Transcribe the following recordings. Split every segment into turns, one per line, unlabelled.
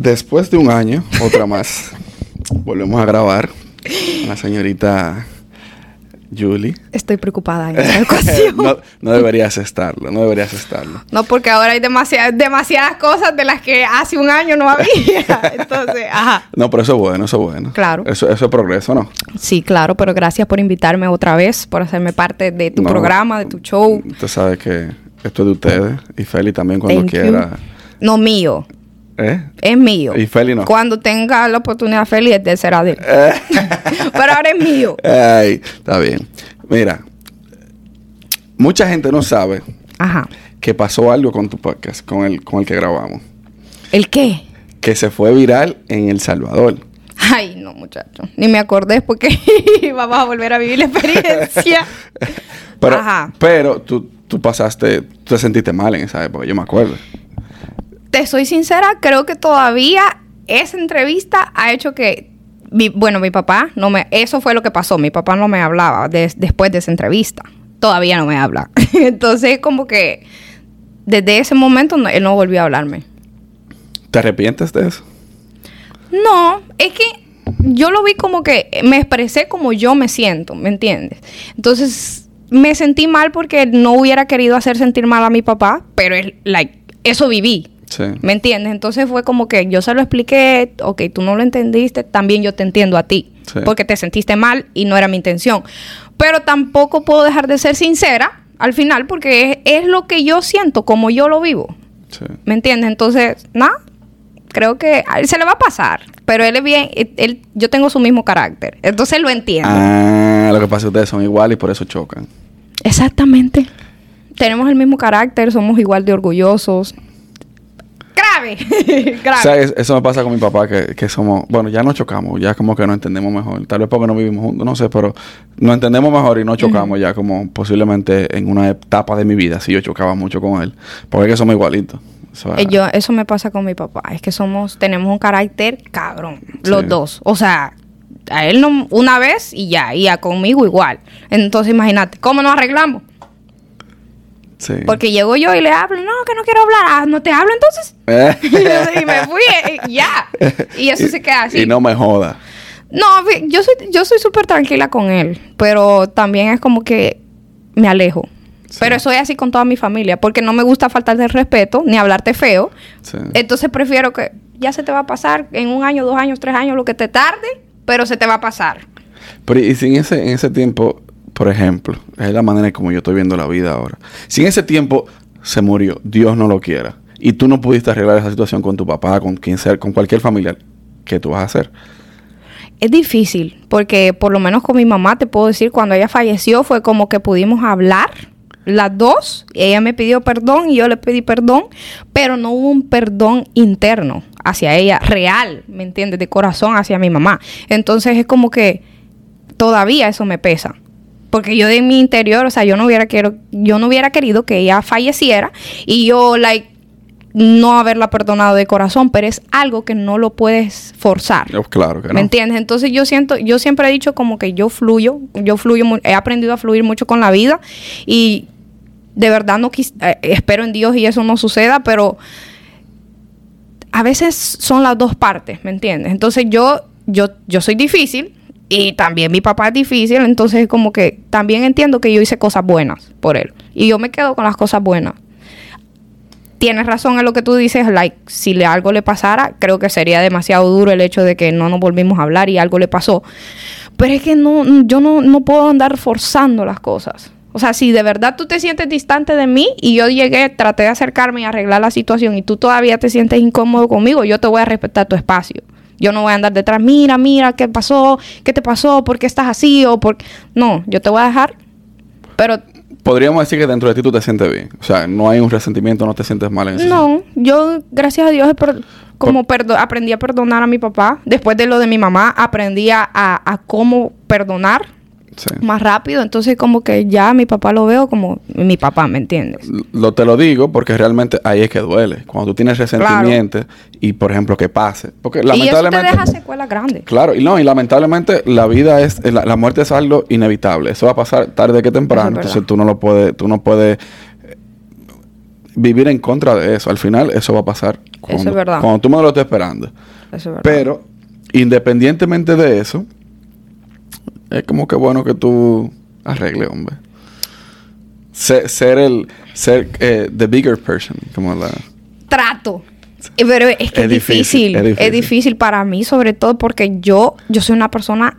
Después de un año, otra más, volvemos a grabar. La señorita Julie.
Estoy preocupada en esta ocasión.
no, no deberías estarlo, no deberías estarlo.
No, porque ahora hay demasiadas, demasiadas cosas de las que hace un año no había. Entonces, ajá.
No, pero eso es bueno, eso es bueno.
Claro.
Eso, eso es progreso, ¿no?
Sí, claro, pero gracias por invitarme otra vez, por hacerme parte de tu
No.
programa, de tu show.
Usted sabe que esto es de ustedes. Y Feli también cuando
Thank you.
quiera.
No mío,
¿Eh?
es mío.
Y Feli no.
Cuando tenga la oportunidad, Feli, de será de él. pero ahora es mío.
Ay, está bien. Mira, mucha gente no sabe
Ajá.
que pasó algo con tu podcast, con el, con el que grabamos.
¿El qué?
Que se fue viral en El Salvador.
Ay, no, muchacho. Ni me acordé porque vamos a volver a vivir la experiencia.
Pero,
Ajá.
pero tú, tú pasaste, tú te sentiste mal en esa época, yo me acuerdo.
Te soy sincera, creo que todavía esa entrevista ha hecho que, mi- bueno, mi papá no me, eso fue lo que pasó, mi papá no me hablaba des- después de esa entrevista, todavía no me habla. Entonces, como que desde ese momento no- él no volvió a hablarme.
¿Te arrepientes de eso?
No, es que yo lo vi como que me expresé como yo me siento, ¿me entiendes? Entonces me sentí mal porque no hubiera querido hacer sentir mal a mi papá, pero es, like, eso viví,
Sí.
¿me entiendes? Entonces fue como que yo se lo expliqué, ok, tú no lo entendiste, también yo te entiendo a ti,
Sí.
porque te sentiste mal y no era mi intención. Pero tampoco puedo dejar de ser sincera al final porque es, es lo que yo siento, como yo lo vivo.
sí.
¿Me entiendes? Entonces, nada, creo que a él se le va a pasar. Pero él es bien, él, él- yo tengo su mismo carácter. Entonces él lo entiende.
Ah, lo que pasa es que ustedes son iguales y por eso chocan.
Exactamente. Tenemos el mismo carácter, somos igual de orgullosos. Grave. Grave.
O sea, es- eso me pasa con mi papá, que, que somos, bueno, ya no chocamos, ya como que nos entendemos mejor. Tal vez porque no vivimos juntos, no sé, pero nos entendemos mejor y no chocamos ya como posiblemente en una etapa de mi vida, si yo chocaba mucho con él. Porque es que somos igualitos. O sea,
Eh, yo- eso me pasa con mi papá. Es que somos, tenemos un carácter cabrón, los dos. O sea, a él no, una vez y ya, y a conmigo igual. Entonces imagínate, ¿cómo nos arreglamos?
Sí.
Porque llego yo y le hablo, no, que no quiero hablar. Ah, ¿no te hablo entonces? y me fui, eh, ya. Y eso se queda así.
Y no me joda.
No, yo soy yo soy súper tranquila con él, pero también es como que me alejo.
Sí.
Pero soy así con toda mi familia, porque no me gusta faltarte el respeto, ni hablarte feo.
Sí.
Entonces prefiero que ya se te va a pasar en un año, dos años, tres años, lo que te tarde, pero se te va a pasar.
Pero y si en ese, en ese tiempo, por ejemplo, es la manera en como yo estoy viendo la vida ahora. Si en ese tiempo se murió, Dios no lo quiera, y tú no pudiste arreglar esa situación con tu papá, con quien sea, con cualquier familiar, ¿qué tú vas a hacer?
Es difícil, porque por lo menos con mi mamá te puedo decir, cuando ella falleció fue como que pudimos hablar las dos, ella me pidió perdón y yo le pedí perdón, pero no hubo un perdón interno hacia ella, real, ¿me entiendes? De corazón hacia mi mamá. Entonces es como que todavía eso me pesa. Porque yo de mi interior, o sea, yo no hubiera quiero, yo no hubiera querido que ella falleciera y yo like no haberla perdonado de corazón, pero es algo que no lo puedes forzar.
Oh, claro que no.
¿Me entiendes? Entonces yo siento, yo siempre he dicho como que yo fluyo, yo fluyo, he aprendido a fluir mucho con la vida y de verdad no quis- eh, espero en Dios y eso no suceda, pero a veces son las dos partes, ¿me entiendes? Entonces yo, yo, yo soy difícil y también mi papá es difícil, entonces como que también entiendo que yo hice cosas buenas por él y yo me quedo con las cosas buenas. Tienes razón en lo que tú dices, like, si le algo le pasara, creo que sería demasiado duro el hecho de que no nos volvimos a hablar y algo le pasó. Pero es que no, yo no, no puedo andar forzando las cosas. O sea, si de verdad tú te sientes distante de mí y yo llegué, traté de acercarme y arreglar la situación y tú todavía te sientes incómodo conmigo, yo te voy a respetar tu espacio. Yo no voy a andar detrás, mira, mira, ¿qué pasó? ¿Qué te pasó? ¿Por qué estás así? O por... No, yo te voy a dejar. Pero
Podríamos decir que dentro de ti tú te sientes bien. O sea, no hay un resentimiento, no te sientes mal en ese
No, yo, gracias a Dios, per- como perdo- aprendí a perdonar a mi papá. Después de lo de mi mamá, aprendí a- a cómo perdonar
Sí.
más rápido. Entonces, como que ya mi papá lo veo como mi papá, ¿me entiendes?
Lo te lo digo porque realmente ahí es que duele. Cuando tú tienes resentimiento y, por ejemplo, que pase. Porque
Y eso te
lamentablemente.
deja secuelas grandes.
Claro, y no, y lamentablemente la vida es, la, la muerte es algo inevitable. Eso va a pasar tarde que
Eso
temprano.
es
entonces tú no lo puedes, tú no puedes eh, vivir en contra de eso. Al final eso va a pasar Cuando,
es verdad.
Cuando tú me lo estás esperando.
Eso es verdad.
Pero, independientemente de eso, es como que bueno que tú arregles, hombre. Ser, ser el, ser eh, the bigger person, como la...
trato. Eh, Pero es que
Es
es,
difícil,
difícil,
es
es
difícil.
difícil. para mí, sobre todo porque yo, yo soy una persona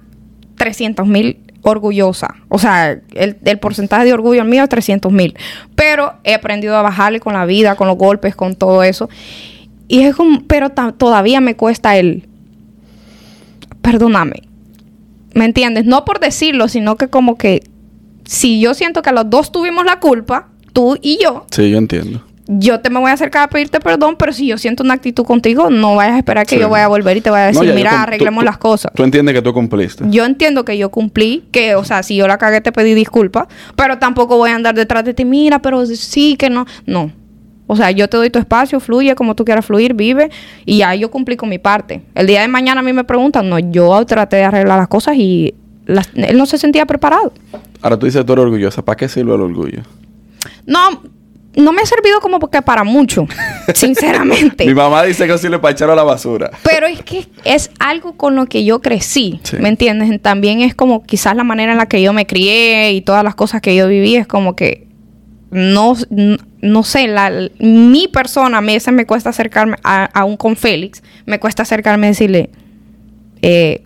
300 mil orgullosa. O sea, el, el porcentaje de orgullo mío es 300 mil. Pero he aprendido a bajarle con la vida, con los golpes, con todo eso. Y es como, pero todavía me cuesta el, perdóname. ¿Me entiendes? No por decirlo, sino que como que si yo siento que los dos tuvimos la culpa, tú y yo,
Sí, yo entiendo.
yo te me voy a acercar a pedirte perdón, pero si yo siento una actitud contigo, no vayas a esperar que
Sí.
yo vaya a volver y te vaya a
No,
decir,
ya
mira, arreglemos
tú-
las cosas.
Tú entiendes que tú cumpliste.
Yo entiendo que yo cumplí, que, o sea, si yo la cagué te pedí disculpas, pero tampoco voy a andar detrás de ti, mira, pero sí que no. No. O sea, yo te doy tu espacio, fluye como tú quieras fluir, vive, y ya yo cumplí con mi parte. El día de mañana a mí me preguntan, no, yo traté de arreglar las cosas y las- él no se sentía preparado.
Ahora tú dices tú eres orgullosa. ¿Para qué sirve el orgullo?
No, no me ha servido como que para mucho, sinceramente.
Mi mamá dice que sirve para echarlo a la basura.
Pero es que es algo con lo que yo crecí,
Sí.
¿me entiendes? También es como quizás la manera en la que yo me crié y todas las cosas que yo viví es como que no, no sé, la, mi persona, a mí veces me cuesta acercarme, a, aún con Félix, me cuesta acercarme y decirle, eh,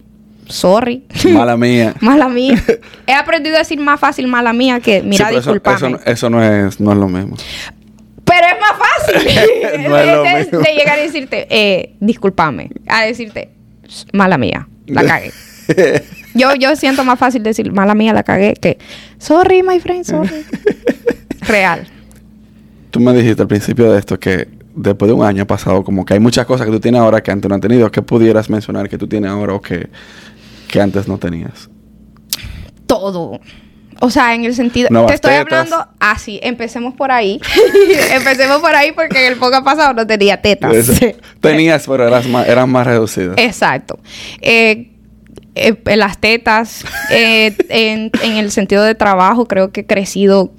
sorry,
Mala mía.
mala mía. He aprendido a decir más fácil mala mía que, mira,
Sí, eso-. Eso, no- eso no, es, no es lo mismo.
Pero es más fácil
No es lo
de, llegar y decirte, eh, discúlpame, a decirte, mala mía, la cagué. Yo, yo siento más fácil decir, mala mía, la cagué, que, sorry, my friend, sorry. Real.
Tú me dijiste al principio de esto que después de un año ha pasado como que hay muchas cosas que tú tienes ahora que antes no han tenido. ¿Qué pudieras mencionar que tú tienes ahora o que, que antes no tenías?
Todo. O sea, en el sentido, te estoy
tetas.
hablando así, empecemos por ahí. empecemos por ahí porque en el poco pasado no tenía tetas.
Eso. Tenías, pero eras más, eran más reducidas.
Exacto. Eh, eh, las tetas, eh, en, en el sentido de trabajo, creo que he crecido,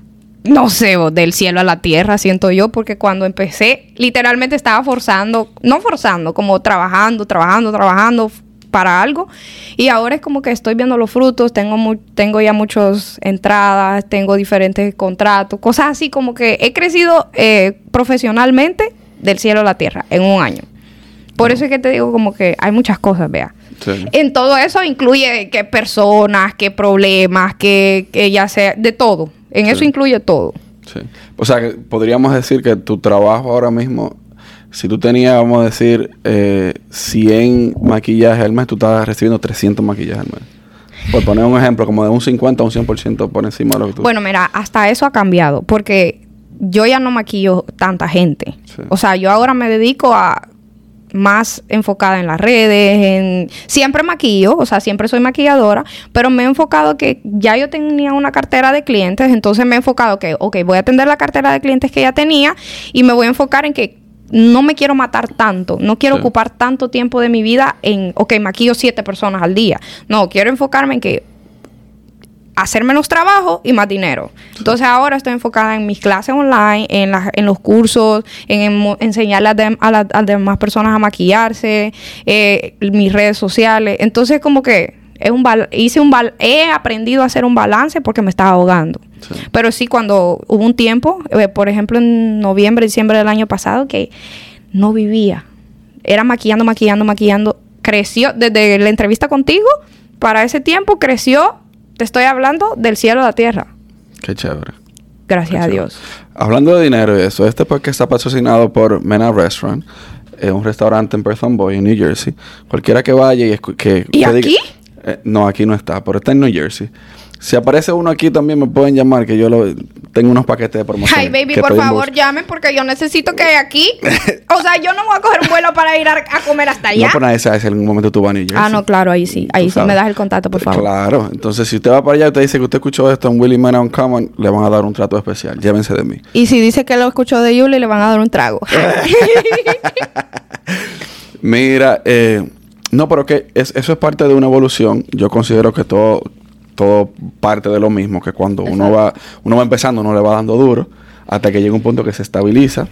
no sé, del cielo a la tierra, siento yo, porque cuando empecé, literalmente estaba forzando, no forzando, como trabajando, trabajando, trabajando para algo. Y ahora es como que estoy viendo los frutos, tengo, mu- tengo ya muchas entradas, tengo diferentes contratos, cosas así como que he crecido eh, profesionalmente del cielo a la tierra en un año. Por eso es que te digo como que hay muchas cosas, vea.
Sí.
En todo eso incluye que personas, que problemas, que, que ya sea, de todo. En eso incluye todo.
Sí. O sea, que podríamos decir que tu trabajo ahora mismo, si tú tenías, vamos a decir, eh, 100 maquillajes al mes, tú estás recibiendo 300 maquillajes al mes. Por poner un ejemplo, como de un 50 a un 100% por encima de lo que tú...
Bueno, mira, hasta eso ha cambiado, porque yo ya no maquillo tanta gente.
Sí.
O sea, yo ahora me dedico a más enfocada en las redes, en siempre maquillo, o sea, siempre soy maquilladora, pero me he enfocado que ya yo tenía una cartera de clientes, entonces me he enfocado que, ok, voy a atender la cartera de clientes que ya tenía y me voy a enfocar en que no me quiero matar tanto, no quiero
Sí.
ocupar tanto tiempo de mi vida en, ok, maquillo siete personas al día. No, quiero enfocarme en que hacer menos trabajo y más dinero. Entonces ahora estoy enfocada en mis clases online, en, las- en los cursos, en, en mo- enseñarle a, dem- a las a demás personas a maquillarse, eh, mis redes sociales. Entonces como que es un bal- hice un bal- he aprendido a hacer un balance porque me estaba ahogando.
Sí.
Pero sí cuando hubo un tiempo, eh, por ejemplo en noviembre, diciembre del año pasado, que no vivía. Era maquillando, maquillando, maquillando. Creció desde la entrevista contigo, para ese tiempo creció, te estoy hablando del cielo a la tierra.
Qué chévere.
Gracias a Dios.
Hablando de dinero y eso, este podcast está patrocinado por Mena Restaurant, eh, un restaurante en Person Boy, en New Jersey. Cualquiera que vaya y escu- que...
¿Y
que diga-
aquí?
Eh, no, aquí no está, pero está en New Jersey. Si aparece uno aquí también me pueden llamar, que yo lo, tengo unos paquetes de promoción.
Ay, baby, por favor, llamen porque yo necesito que aquí. O sea, yo no voy a coger un vuelo para ir a, a comer hasta allá.
No, pero nadie sabe si en algún momento tú vas Jersey.
ah, no, claro, ahí sí. Ahí sí me das el contacto, por favor.
Claro, entonces si usted va para allá y te dice que usted escuchó esto en Willy Man Uncommon, le van a dar un trato especial. Llévense de mí.
Y si dice que lo escuchó de Yuli, le van a dar un trago.
Mira, eh, no, pero que es- eso es parte de una evolución. Yo considero que todo, todo parte de lo mismo, que cuando uno va, uno va empezando, uno le va dando duro, hasta que llega un punto que se estabiliza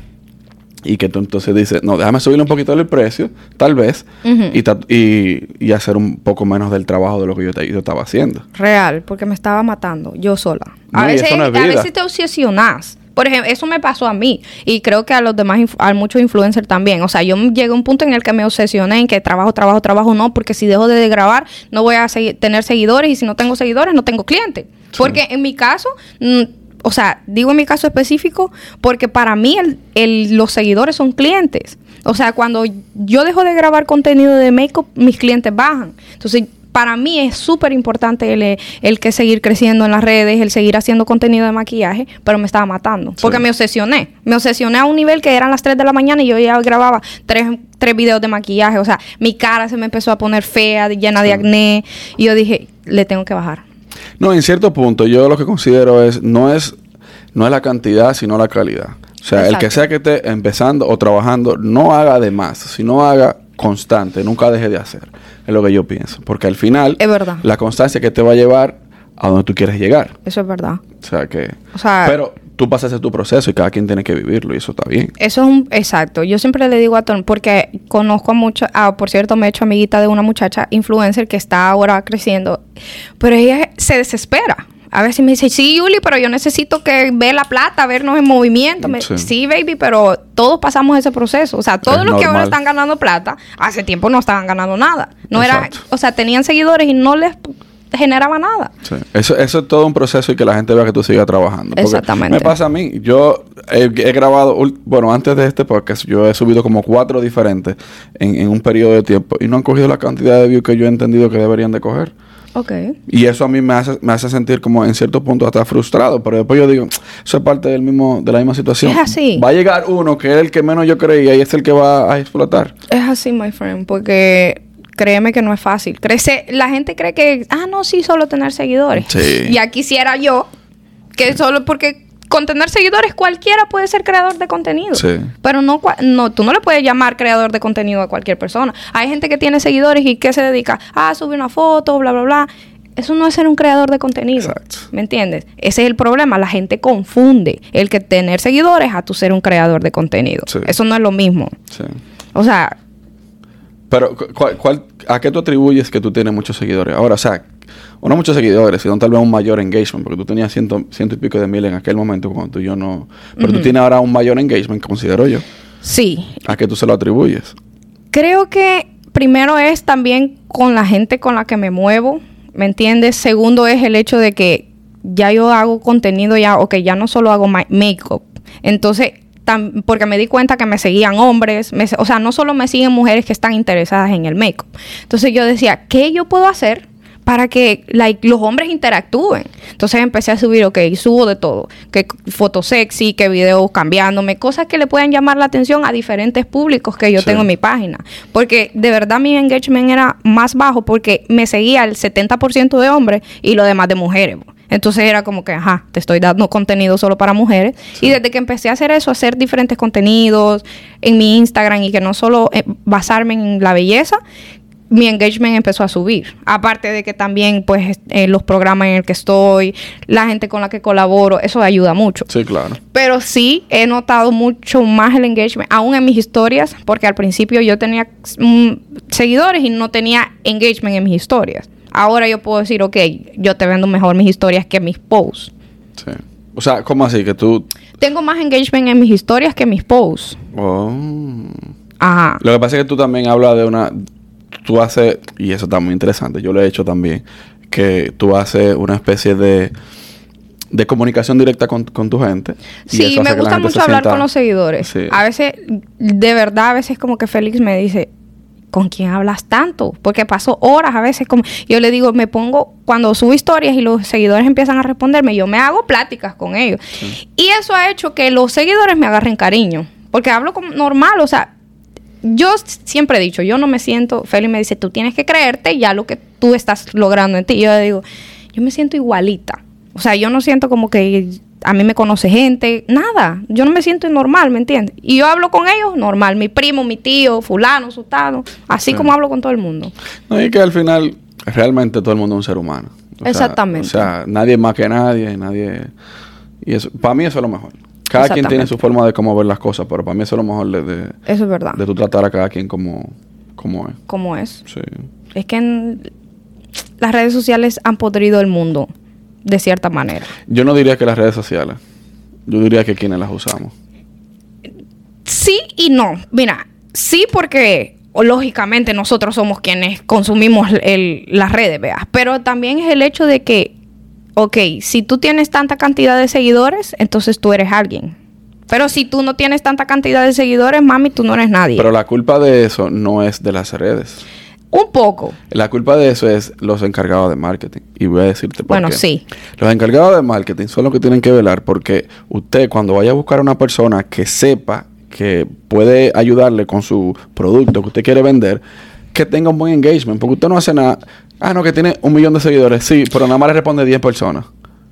y que tú entonces dices, no, déjame subirle un poquito el precio, tal vez, y, ta- y, y hacer un poco menos del trabajo de lo que yo, te- yo estaba haciendo.
Real, porque me estaba matando yo sola. A
No,
veces,
no
a veces te obsesionas. Por ejemplo, eso me pasó a mí y creo que a los demás, a muchos influencers también. O sea, yo llegué a un punto en el que me obsesioné en que trabajo, trabajo, trabajo, no, porque si dejo de grabar no voy a segui- tener seguidores y si no tengo seguidores no tengo clientes. Porque en mi caso, mm, o sea, digo en mi caso específico, porque para mí el- el- los seguidores son clientes. O sea, cuando yo dejo de grabar contenido de make-up, mis clientes bajan. Entonces, para mí es súper importante el, el que seguir creciendo en las redes, el seguir haciendo contenido de maquillaje, pero me estaba matando. Porque me obsesioné. Me obsesioné a un nivel que eran las 3 de la mañana y yo ya grababa tres, tres videos de maquillaje. O sea, mi cara se me empezó a poner fea, llena de acné. Y yo dije, le tengo que bajar.
No, en cierto punto, yo lo que considero es, no es, no es la cantidad, sino la calidad. O sea, el que sea que esté empezando o trabajando, no haga de más, sino haga constante, nunca deje de hacer. Es lo que yo pienso. Porque al final,
Es verdad.
la constancia que te va a llevar a donde tú quieres llegar.
Eso es verdad.
O sea que...
O sea,
pero tú pasaste tu proceso y cada quien tiene que vivirlo y eso está bien.
Eso es un, exacto. Yo siempre le digo a Tom, porque conozco a mucho, ah, por cierto, me he hecho amiguita de una muchacha influencer que está ahora creciendo, pero ella se desespera. A veces me dice, sí, Yuli, pero yo necesito que ver la plata, vernos en movimiento. Me-
Sí.
baby, pero todos pasamos ese proceso. O sea, todos
Es
los que ahora están ganando plata, hace tiempo no estaban ganando nada. No era, o sea, tenían seguidores y no les generaba nada.
Sí. Eso, eso es todo un proceso y que la gente vea que tú sigas trabajando.
Exactamente.
Me pasa a mí. Yo he, he grabado, bueno, antes de este podcast, yo he subido como cuatro diferentes en, en un periodo de tiempo y no han cogido la cantidad de views que yo he entendido que deberían de coger.
Ok.
Y eso a mí me hace, me hace sentir como en cierto punto hasta frustrado, pero después yo digo, eso es parte del mismo, de la misma situación.
Es así.
Va a llegar uno que es el que menos yo creía y es el que va a explotar.
Es así, my friend, porque créeme que no es fácil. Crece, la gente cree que, ah, no, sí, solo tener seguidores.
Sí.
Ya quisiera yo que solo porque con tener seguidores cualquiera puede ser creador de contenido.
Sí.
Pero no, no, tú no le puedes llamar creador de contenido a cualquier persona. Hay gente que tiene seguidores y que se dedica a subir una foto, bla, bla, bla. Eso no es ser un creador de contenido.
Exacto.
¿Me entiendes? Ese es el problema. La gente confunde el que tener seguidores a tu ser un creador de contenido.
Sí.
Eso no es lo mismo.
Sí.
O sea,
Pero, cu- ¿cuál, cuál- a qué tú atribuyes que tú tienes muchos seguidores? Ahora, o sea, o no muchos seguidores, sino tal vez un mayor engagement, porque tú tenías ciento, ciento y pico de mil en aquel momento cuando tú y yo no... Pero tú tienes ahora un mayor engagement, considero yo.
sí.
¿A qué tú se lo atribuyes?
Creo que primero es también con la gente con la que me muevo, ¿me entiendes? Segundo es el hecho de que ya yo hago contenido ya, o que ya no solo hago ma- make-up. Entonces, tam- porque me di cuenta que me seguían hombres, me o sea, no solo me siguen mujeres que están interesadas en el make-up. Entonces yo decía, ¿qué yo puedo hacer? Para que like, los hombres interactúen. Entonces empecé a subir, ok, subo de todo, que fotos sexy, que videos cambiándome, cosas que le puedan llamar la atención a diferentes públicos que yo
Sí.
tengo en mi página. Porque de verdad mi engagement era más bajo porque me seguía el 70% de hombres y lo demás de mujeres. Entonces era como que, ajá, te estoy dando contenido solo para mujeres. Y desde que empecé a hacer eso, hacer diferentes contenidos en mi Instagram y que no solo eh, basarme en la belleza, mi engagement empezó a subir. Aparte de que también, pues, eh, los programas en el que estoy, la gente con la que colaboro, eso ayuda mucho.
Sí, claro.
Pero sí he notado mucho más el engagement, aún en mis historias, porque al principio yo tenía mm, seguidores y no tenía engagement en mis historias. Ahora yo puedo decir, ok, yo te vendo mejor mis historias que mis posts.
Sí. O sea, ¿cómo así? Que tú...
Tengo más engagement en mis historias que en mis posts.
Oh.
Ajá.
Lo que pasa es que tú también hablas de una... Tú haces... Y eso está muy interesante. Yo lo he hecho también. Que tú haces una especie de... De comunicación directa con, con tu gente. y
Sí, me gusta mucho hablar
sienta-
con los seguidores.
Sí.
A veces, de verdad, a veces como que Félix me dice, ¿con quién hablas tanto? Porque paso horas a veces como... Yo le digo, me pongo, cuando subo historias y los seguidores empiezan a responderme, yo me hago pláticas con ellos. Y eso ha hecho que los seguidores me agarren cariño. Porque hablo como normal, o sea, yo siempre he dicho, yo no me siento, Félix me dice, tú tienes que creerte ya lo que tú estás logrando en ti. Y yo le digo, yo me siento igualita. O sea, yo no siento como que a mí me conoce gente, nada. Yo no me siento normal, ¿me entiendes? Y yo hablo con ellos normal, mi primo, mi tío, fulano, sultano, así
Sí.
como hablo con todo el mundo.
No, y que al final, realmente todo el mundo es un ser humano. O sea,
Exactamente.
o sea, nadie más que nadie, nadie... Y eso, para mí eso es lo mejor. Cada quien tiene su forma de cómo ver las cosas, pero para mí eso es lo mejor de, de,
Eso es verdad.
de tú tratar a cada quien como, como es.
¿Cómo es?
Sí.
Es que en- las redes sociales han podrido el mundo de cierta manera.
Yo no diría que las redes sociales. Yo diría que quienes las usamos.
Sí y no. Mira, sí porque o, lógicamente nosotros somos quienes consumimos el- las redes, veas. Pero también es el hecho de que, ok, si tú tienes tanta cantidad de seguidores, entonces tú eres alguien. Pero si tú no tienes tanta cantidad de seguidores, mami, tú no eres nadie.
Pero la culpa de eso no es de las redes.
Un poco.
La culpa de eso es los encargados de marketing. Y voy a decirte por
Bueno,
qué.
sí.
Los encargados de marketing son los que tienen que velar porque usted cuando vaya a buscar a una persona que sepa que puede ayudarle con su producto que usted quiere vender, que tenga un buen engagement. Porque usted no hace nada. Ah, no, que tiene un millón de seguidores. Sí, pero nada más le responde 10 personas.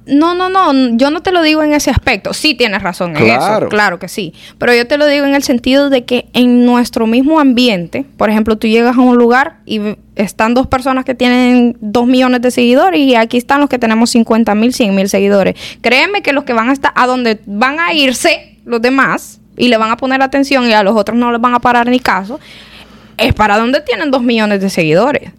No, no, no, yo no te lo digo en ese aspecto. Sí tienes razón en
Claro.
eso, claro que sí. Pero yo te lo digo en el sentido de que en nuestro mismo ambiente, por ejemplo, tú llegas a un lugar y están dos personas que tienen dos millones de seguidores y aquí están los que tenemos 50 mil, 100 mil seguidores. Créeme que los que van a estar a donde van a irse los demás y le van a poner atención y a los otros no les van a parar ni caso, es para donde tienen dos millones de seguidores.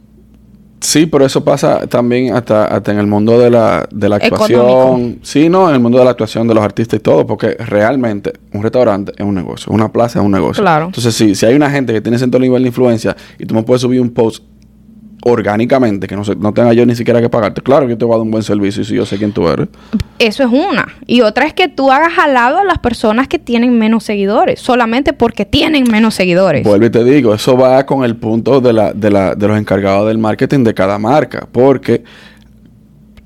Sí, pero eso pasa también hasta, hasta en el mundo de la, de la actuación.
Económico.
Sí, no, en el mundo de la actuación de los artistas y todo, porque realmente un restaurante es un negocio, una plaza es un negocio.
Claro.
Entonces, sí, si hay una gente que tiene cierto nivel de influencia y tú me puedes subir un post orgánicamente, que no, se- no tenga yo ni siquiera que pagarte, claro que yo te voy a dar un buen servicio si yo sé quién tú eres.
Eso es una. Y otra es que tú hagas jalado a las personas que tienen menos seguidores, solamente porque tienen menos seguidores.
Vuelvo y te digo, eso va con el punto de, la, de, la, de los encargados del marketing de cada marca, porque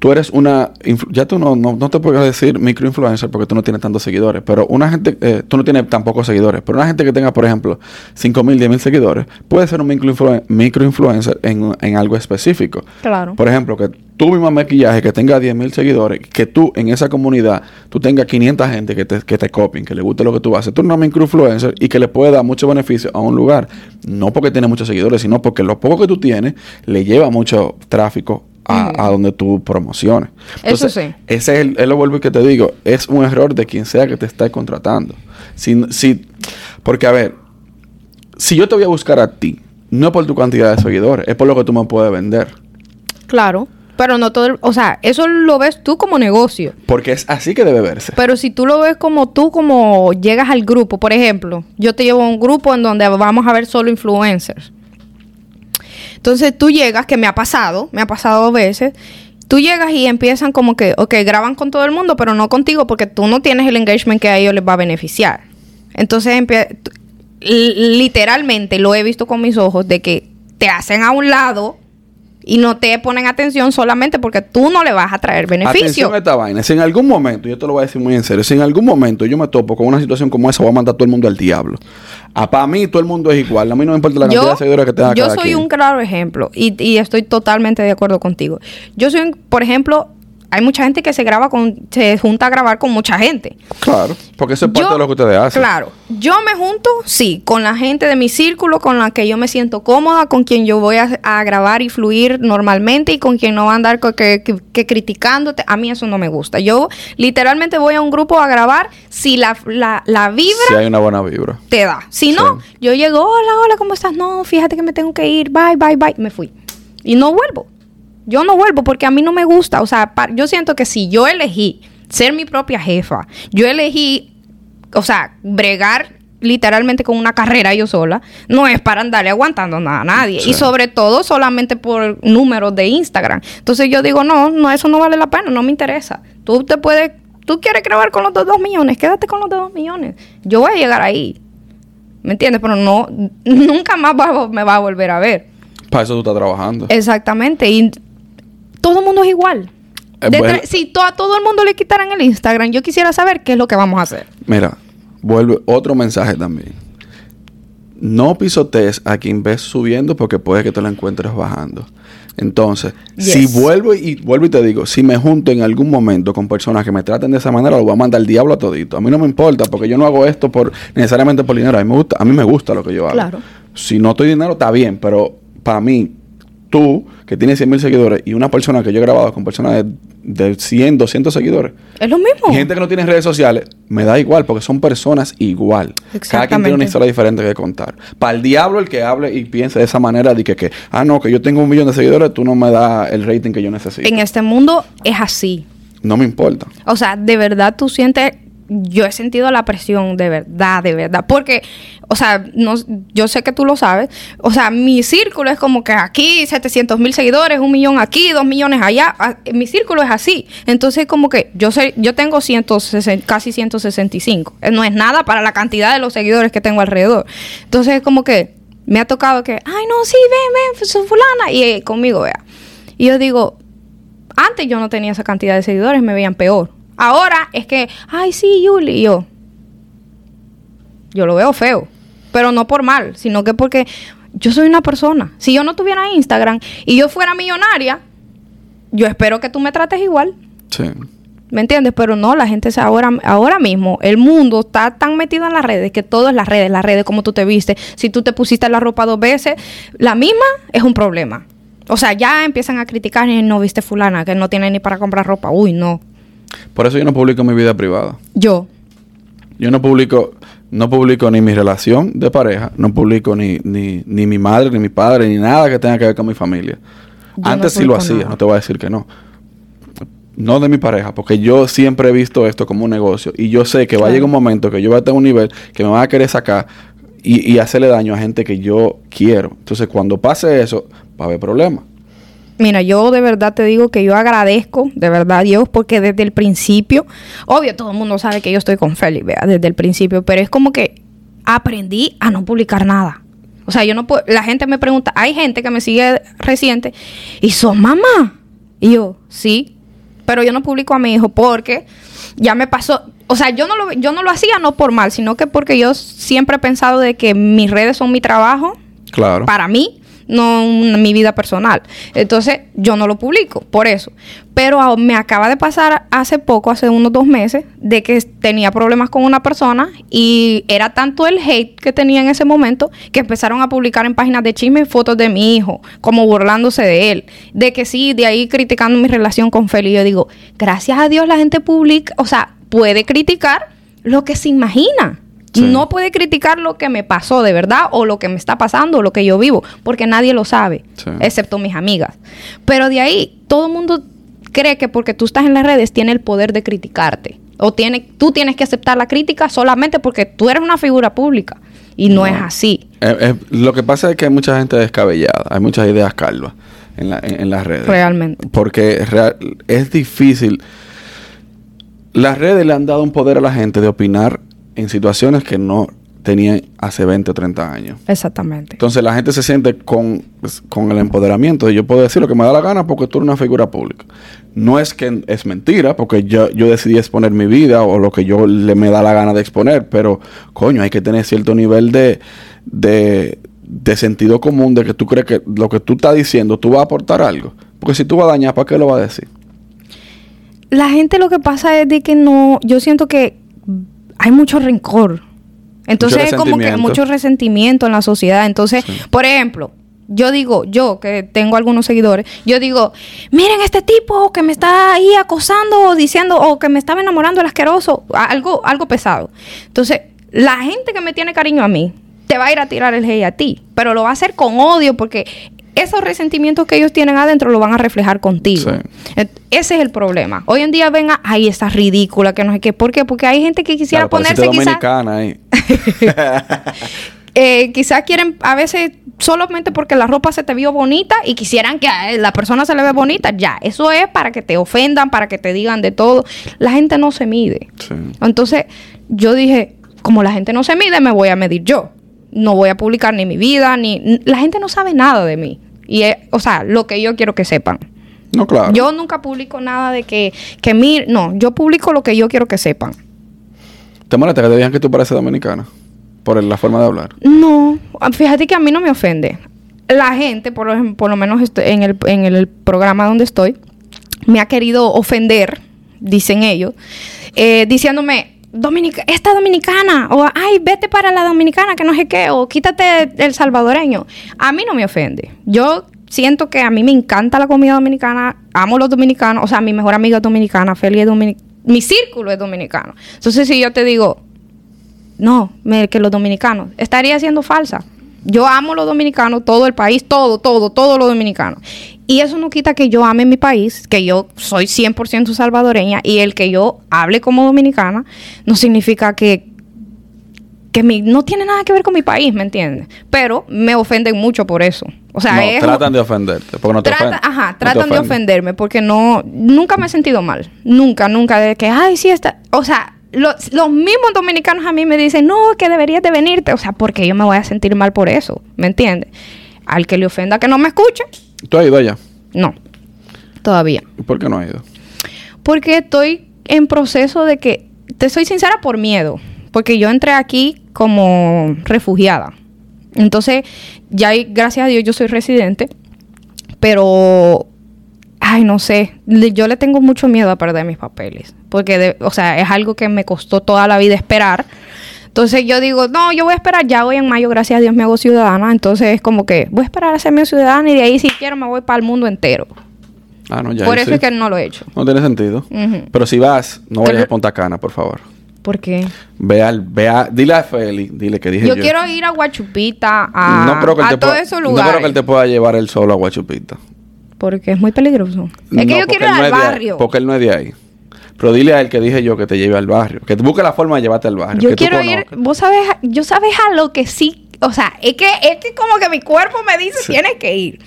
tú eres una, ya tú no, no, no te puedes decir microinfluencer porque tú no tienes tantos seguidores, pero una gente, eh, tú no tienes tampoco seguidores, pero una gente que tenga, por ejemplo, 5 mil, 10 mil seguidores, puede ser un microinfluen- microinfluencer en, en algo específico.
Claro.
Por ejemplo, que tú mismo maquillaje que tenga 10 mil seguidores, que tú en esa comunidad, tú tengas 500 gente que te, que te copien, que le guste lo que tú haces. Tú eres una microinfluencer y que le puede dar mucho beneficio a un lugar. No porque tiene muchos seguidores, sino porque lo poco que tú tienes le lleva mucho tráfico a, donde tú promociones.
Eso sí.
Ese es el, es lo vuelvo y que te digo, es un error de quien sea que te está contratando. Si, si, porque a ver, si yo te voy a buscar a ti, no es por tu cantidad de seguidores, es por lo que tú me puedes vender.
Claro. Pero no todo, el- o sea, eso lo ves tú como negocio.
Porque es así que debe verse.
Pero si tú lo ves como tú, como llegas al grupo, por ejemplo, yo te llevo a un grupo en donde vamos a ver solo influencers. Entonces tú llegas, que me ha pasado, me ha pasado dos veces, tú llegas y empiezan como que, ok, graban con todo el mundo, pero no contigo porque tú no tienes el engagement que a ellos les va a beneficiar. Entonces, literalmente lo he visto con mis ojos de que te hacen a un lado y no te ponen atención solamente porque tú no le vas a traer beneficio.
Atención a esta vaina. Si en algún momento, yo te lo voy a decir muy en serio, si en algún momento yo me topo con una situación como esa, voy a mandar a todo el mundo al diablo. A, para mí todo el mundo es igual. A mí no me importa la cantidad de seguidores que tenga
yo
cada
soy
quien.
un claro ejemplo y, y estoy totalmente de acuerdo contigo. Yo soy, por ejemplo, hay mucha gente que se graba con, se junta a grabar con mucha gente.
Claro, porque eso es parte
Yo-
de lo que ustedes hacen.
Claro, yo me junto, sí, con la gente de mi círculo, con la que yo me siento cómoda, con quien yo voy a, a grabar y fluir normalmente y con quien no va a andar que, que- que criticándote. A mí eso no me gusta. Yo literalmente voy a un grupo a grabar si la, la, la vibra
Si hay una buena vibra.
te da. Si no,
Sí.
yo llego, hola, hola, ¿cómo estás? No, fíjate que me tengo que ir, bye, bye, bye. Me fui. Y no vuelvo. Yo no vuelvo porque a mí no me gusta. O sea, yo siento que si yo elegí ser mi propia jefa, yo elegí, o sea, bregar literalmente con una carrera yo sola, no es para andarle aguantando nada a nadie.
Sí.
Y sobre todo solamente por números de Instagram. Entonces yo digo, no, no, eso no vale la pena, no me interesa. Tú te puedes, tú quieres grabar con los dos millones, quédate con los dos millones. Yo voy a llegar ahí. ¿Me entiendes? Pero no, nunca más va- me va a volver a ver.
Para eso tú estás trabajando.
Exactamente. Y todo el mundo es igual.
Eh, bueno.
si to- a todo el mundo le quitaran el Instagram, yo quisiera saber qué es lo que vamos a hacer.
Mira, vuelve otro mensaje también. No pisotees a quien ves subiendo porque puede que te lo encuentres bajando. Entonces,
Yes.
si vuelvo y vuelvo y te digo, si me junto en algún momento con personas que me traten de esa manera, lo voy a mandar al diablo a todito. A mí no me importa porque yo no hago esto por necesariamente por dinero. A mí me gusta, a mí me gusta lo que yo hago.
Claro.
Si no estoy dinero está bien, pero para mí tú, que tienes 100 mil seguidores, y una persona que yo he grabado con personas de, de 100, 200 seguidores.
Es lo mismo.
Y gente que no tiene redes sociales, me da igual, porque son personas igual. Cada quien tiene
Exactamente.
una historia diferente que contar. Para el diablo el que hable y piense de esa manera, de que, que, ah, no, que yo tengo un millón de seguidores, tú no me das el rating que yo necesito.
En este mundo es así.
No me importa.
O sea, de verdad tú sientes, yo he sentido la presión, de verdad, de verdad. Porque, o sea, no, yo sé que tú lo sabes. O sea, mi círculo es como que aquí 700 mil seguidores, un millón aquí, dos millones allá. Ah, Mi círculo es así. Entonces, como que yo sé, yo tengo 160, casi 165. Eh, No es nada para la cantidad de los seguidores que tengo alrededor. Entonces, como que me ha tocado que, ay, no, sí, ven, ven, soy fulana. Y eh, conmigo, vea. Y yo digo, antes yo no tenía esa cantidad de seguidores, me veían peor. Ahora es que, ay, sí, Yuli, y yo. Yo lo veo feo. Pero no por mal, sino que porque yo soy una persona. Si yo no tuviera Instagram y yo fuera millonaria, yo espero que tú me trates igual.
Sí.
¿Me entiendes? Pero no, la gente se ahora, ahora mismo, el mundo está tan metido en las redes que todo es las redes, las redes, como tú te viste. Si tú te pusiste la ropa dos veces, la misma es un problema. O sea, ya empiezan a criticar, "Eh, no viste fulana, que no tiene ni para comprar ropa. Uy, no.
Por eso yo no publico mi vida privada.
Yo.
Yo no publico, no publico ni mi relación de pareja, no publico ni, ni, ni mi madre, ni mi padre, ni nada que tenga que ver con mi familia.
Yo no
Antes sí lo hacía,
nada.
no te voy a decir que no. No de mi pareja, porque yo siempre he visto esto como un negocio y yo sé que va a llegar un momento que yo voy a tener un nivel que me va a querer sacar y, y hacerle daño a gente que yo quiero. Entonces, cuando pase eso, va a haber problemas.
Mira, yo de verdad te digo que yo agradezco, de verdad, Dios, porque desde el principio, obvio, todo el mundo sabe que yo estoy con Félix, vea, desde el principio, pero es como que aprendí a no publicar nada. O sea, yo no puedo, la gente me pregunta, hay gente que me sigue reciente y son mamá. Y yo, sí, pero yo no publico a mi hijo porque ya me pasó, o sea, yo no lo, yo no lo hacía no por mal, sino que porque yo siempre he pensado de que mis redes son mi trabajo
Claro.
para mí, no mi vida personal. Entonces, yo no lo publico, por eso. Pero me acaba de pasar hace poco, hace unos dos meses, de que tenía problemas con una persona y era tanto el hate que tenía en ese momento que empezaron a publicar en páginas de chisme fotos de mi hijo, como burlándose de él. De que sí, de ahí criticando mi relación con Feli. Yo digo, gracias a Dios la gente publica, o sea, puede criticar lo que se imagina.
Sí.
No puede criticar lo que me pasó de verdad o lo que me está pasando o lo que yo vivo, porque nadie lo sabe,
Sí.
excepto mis amigas. Pero de ahí, todo el mundo cree que porque tú estás en las redes tiene el poder de criticarte. O tiene, tú tienes que aceptar la crítica solamente porque tú eres una figura pública. Y no,
No.
es así.
Eh, eh, lo que pasa es que hay mucha gente descabellada, hay muchas ideas calvas en, la- en- en las redes.
Realmente.
Porque real- es difícil. Las redes le han dado un poder a la gente de opinar en situaciones que no tenían hace 20 o 30 años.
Exactamente.
Entonces la gente se siente con, pues, con el empoderamiento de yo puedo decir lo que me da la gana porque tú eres una figura pública. No es que es mentira, porque yo, yo decidí exponer mi vida o lo que yo le me da la gana de exponer, pero coño, hay que tener cierto nivel de, de, de sentido común de que tú crees que lo que tú estás diciendo, tú vas a aportar algo. Porque si tú vas a dañar, ¿para qué lo vas a decir?
La gente lo que pasa es de que no, yo siento que hay mucho rencor. Entonces
Mucho
es como que mucho resentimiento en la sociedad. Entonces,
Sí.
por ejemplo, yo digo, yo que tengo algunos seguidores, yo digo, miren este tipo que me está ahí acosando o diciendo o que me estaba enamorando el asqueroso, algo, algo pesado. Entonces, la gente que me tiene cariño a mí te va a ir a tirar el hate a ti, pero lo va a hacer con odio porque esos resentimientos que ellos tienen adentro lo van a reflejar contigo.
Sí.
Ese es el problema. Hoy en día venga, ay, esta ridícula, que no sé qué. ¿Por qué? Porque hay gente que quisiera
Claro,
ponerse quizás eh, quizás quieren a veces solamente porque la ropa se te vio bonita y quisieran que a la persona se le ve bonita, ya, eso es para que te ofendan, para que te digan de todo. La gente no se mide.
Sí.
Entonces, yo dije, como la gente no se mide, me voy a medir yo. No voy a publicar ni mi vida, ni... La gente no sabe nada de mí. Y, es- o sea, lo que yo quiero que sepan.
No, claro.
Yo nunca publico nada de que, que mi... No, yo publico lo que yo quiero que sepan.
¿Te molesta que te digan que tú pareces dominicana? Por la forma de hablar.
No, fíjate que a mí no me ofende. La gente, por, lo- por lo menos estoy en, el, en el programa donde estoy, me ha querido ofender, dicen ellos, eh, diciéndome, Esta dominicana, o ay, vete para la dominicana, que no sé qué, o quítate el salvadoreño. A mí no me ofende. Yo siento que a mí me encanta la comida dominicana, amo los dominicanos, o sea, mi mejor amiga es dominicana, Feli es dominicana, mi círculo es dominicano. Entonces, si yo te digo, no, que los dominicanos, estaría siendo falsa. Yo amo los dominicanos, todo el país, todo, todo, todo los dominicanos. Y eso no quita que yo ame mi país, que yo soy 100% salvadoreña y el que yo hable como dominicana no significa que, que mi, no tiene nada que ver con mi país, ¿me entiendes? Pero me ofenden mucho por eso. O sea,
no,
es,
tratan de ofenderte, porque no te
Trata-
ofenden.
ajá,
No
tratan de ofenderme porque no, nunca me he sentido mal. Nunca, nunca. De que, ay, sí, está. O sea, los, los mismos dominicanos a mí me dicen, no, que deberías de venirte. O sea, porque yo me voy a sentir mal por eso. ¿Me entiendes? Al que le ofenda que no me escuche,
¿Tú has ido allá?
no. Todavía.
¿Y por qué no has ido?
Porque estoy en proceso de que, te soy sincera, por miedo. Porque yo entré aquí como refugiada. Entonces, ya hay- gracias a Dios yo soy residente. Pero, ay, no sé. le- Yo le tengo mucho miedo a perder mis papeles. Porque, de- o sea, es algo que me costó toda la vida esperar. Entonces yo digo, no, yo voy a esperar, ya hoy en mayo, gracias a Dios, me hago ciudadana. Entonces es como que voy a esperar a ser mi ciudadana y de ahí si quiero me voy para el mundo entero.
Ah, no, ya.
Por eso
sí.
es que no lo he hecho.
No tiene sentido. Pero si vas, no vayas a Punta Cana, por favor.
¿Por qué?
Ve al, ve a- dile a Feli, dile que dije yo.
Yo quiero ir a Guachupita, a,
no creo que
a todos
pueda,
esos
No
lugares.
creo que él te pueda llevar él solo a Guachupita.
Porque es muy peligroso. Es
No,
que yo quiero ir
no
al barrio.
porque él no es de ahí. Pero dile a él que dije yo que te lleve al barrio. Que busque la forma de llevarte al barrio.
Yo
que tú
quiero ir, vos sabes, yo sabes a lo que sí, o sea, es que es que como que mi cuerpo me dice
Sí.
tienes que ir.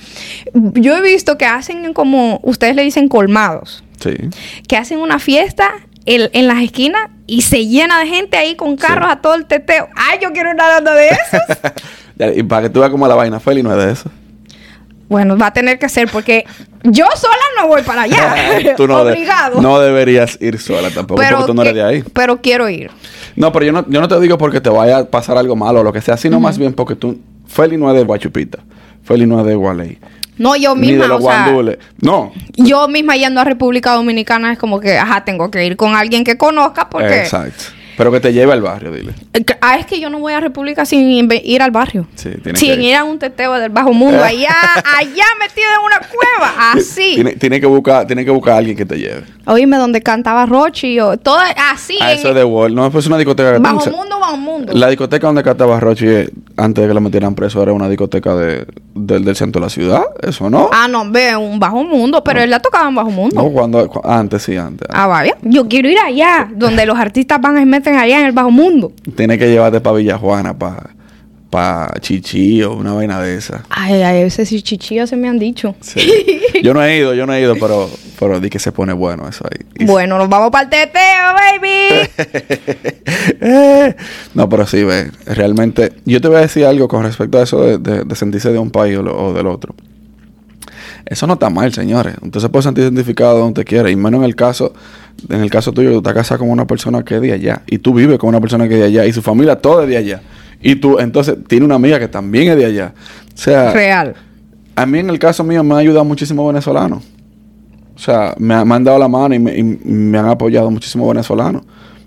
Yo he visto que hacen como ustedes le dicen colmados,
Sí.
que hacen una fiesta en, en las esquinas y se llena de gente ahí con carros
Sí.
a todo el teteo. Ay, yo quiero ir uno de esos.
Y para que tú veas como la vaina, Feli no es de eso.
Bueno, va a tener que ser porque yo sola no voy para allá.
tú no, de-
Obligado.
no deberías ir sola tampoco, porque tú no eres de ahí.
Pero quiero ir.
No, pero yo no, yo no te digo porque te vaya a pasar algo malo o lo que sea, sino más bien porque tú, Feli no es de Guachupita, Feli no es de Gualey,
No, yo
ni
misma,
de los
o sea,
guandules. No,
yo misma yendo a República Dominicana es como que, ajá, tengo que ir con alguien que conozca porque...
exacto. Pero que te lleve al barrio, dile.
Eh, Ah, es que yo no voy a República sin ir al barrio.
Sí, tiene
sin
que
ir a un teteo del bajo mundo, allá, allá metido en una cueva, así.
Tiene, tiene que buscar, tiene que buscar a alguien que te lleve.
Oíme, donde cantaba Rochi, o todo así.
Ah,
en-
eso es de Wall. No, pues una discoteca.
bajo mundo, bajo mundo.
La discoteca donde cantaba Rochi eh, antes de que lo metieran preso era una discoteca de, del, del centro de la ciudad. Eso no.
Ah, no, ve, un bajo mundo, pero él la tocaba en bajo mundo.
No, cuando, cu- antes sí, antes.
Ah, vaya. Yo quiero ir allá, donde los artistas van y se meten allá en el bajo mundo.
Tiene que llevarte para Villajuana, para pa Chichi o una vaina de esa.
Ay, ay, ese sí chichillo se me han dicho.
Sí. yo no he ido, yo no he ido, pero, pero di que se pone bueno eso ahí. Y-
Bueno, nos vamos para el teteo, baby.
Eh, no, pero sí, ve, realmente, yo te voy a decir algo con respecto a eso de, de- de sentirse de un país o, lo- o del otro. Eso no está mal, señores. Usted se puede sentir identificado donde quiera, y menos en el caso, en el caso tuyo, tú estás casado con una persona que es de allá, y tú vives con una persona que es de allá, y su familia toda es de allá. Y tú, entonces, tiene una amiga que también es de allá. O sea,
Real.
a mí en el caso mío me ha ayudado muchísimo venezolanos. O sea, me, ha- me han dado la mano y me, y me han apoyado muchísimo venezolanos.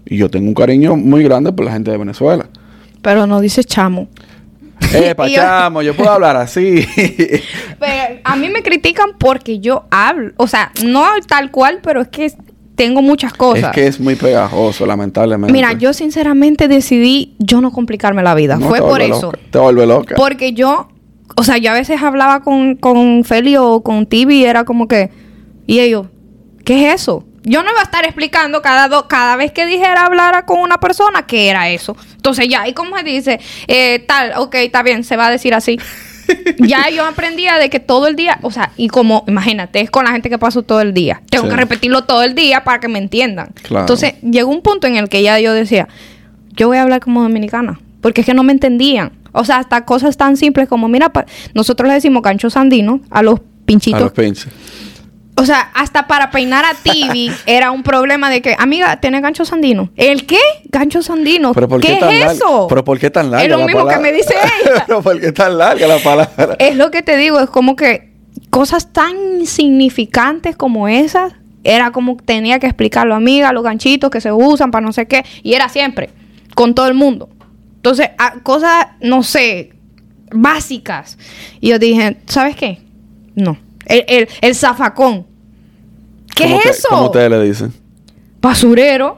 Y yo tengo un cariño muy grande por la gente de Venezuela.
Pero no dice chamo.
Eh, pachamo, yo puedo hablar así.
Pero a mí me critican porque yo hablo. O sea, no tal cual, pero es que tengo muchas cosas.
es que es muy pegajoso, lamentablemente.
Mira, yo sinceramente decidí yo no complicarme la vida.
No,
Fue por eso.
loca, te vuelve loca.
Porque yo, o sea, yo a veces hablaba con, con Feli o con Tibi y era como que, y ellos, ¿qué es eso? Yo no iba a estar explicando cada, do- cada vez que dijera hablara con una persona qué era eso. Entonces ya, ¿y cómo se dice? Eh, tal, ok, está bien, se va a decir así. ya yo aprendía de que todo el día, o sea, y como, imagínate, es con la gente que paso todo el día. Tengo
Sí.
que repetirlo todo el día para que me entiendan.
Claro.
Entonces llegó un punto en el que ya yo decía, yo voy a hablar como dominicana, porque es que no me entendían. O sea, hasta cosas tan simples como, mira, pa- nosotros le decimos gancho sandino a los
a
pinchitos.
los pinches.
O sea, hasta para peinar a Tibi era un problema de que, amiga, ¿tiene gancho sandino? ¿El qué? Gancho sandino.
¿Pero por qué,
¿Qué
tan
es
larga?
eso?
¿Pero por qué tan larga
Es lo
la
mismo que me dice ella.
¿Pero por qué tan larga la palabra?
Es lo que te digo, es como que cosas tan insignificantes como esas, era como que tenía que explicarlo, amiga, los ganchitos que se usan para no sé qué, y era siempre, con todo el mundo. Entonces, a- cosas, no sé, básicas. Y yo dije, ¿sabes qué? No. El, el, el zafacón. ¿Qué
¿Cómo
es
te-
eso?
¿Cómo ustedes le dicen?
Basurero.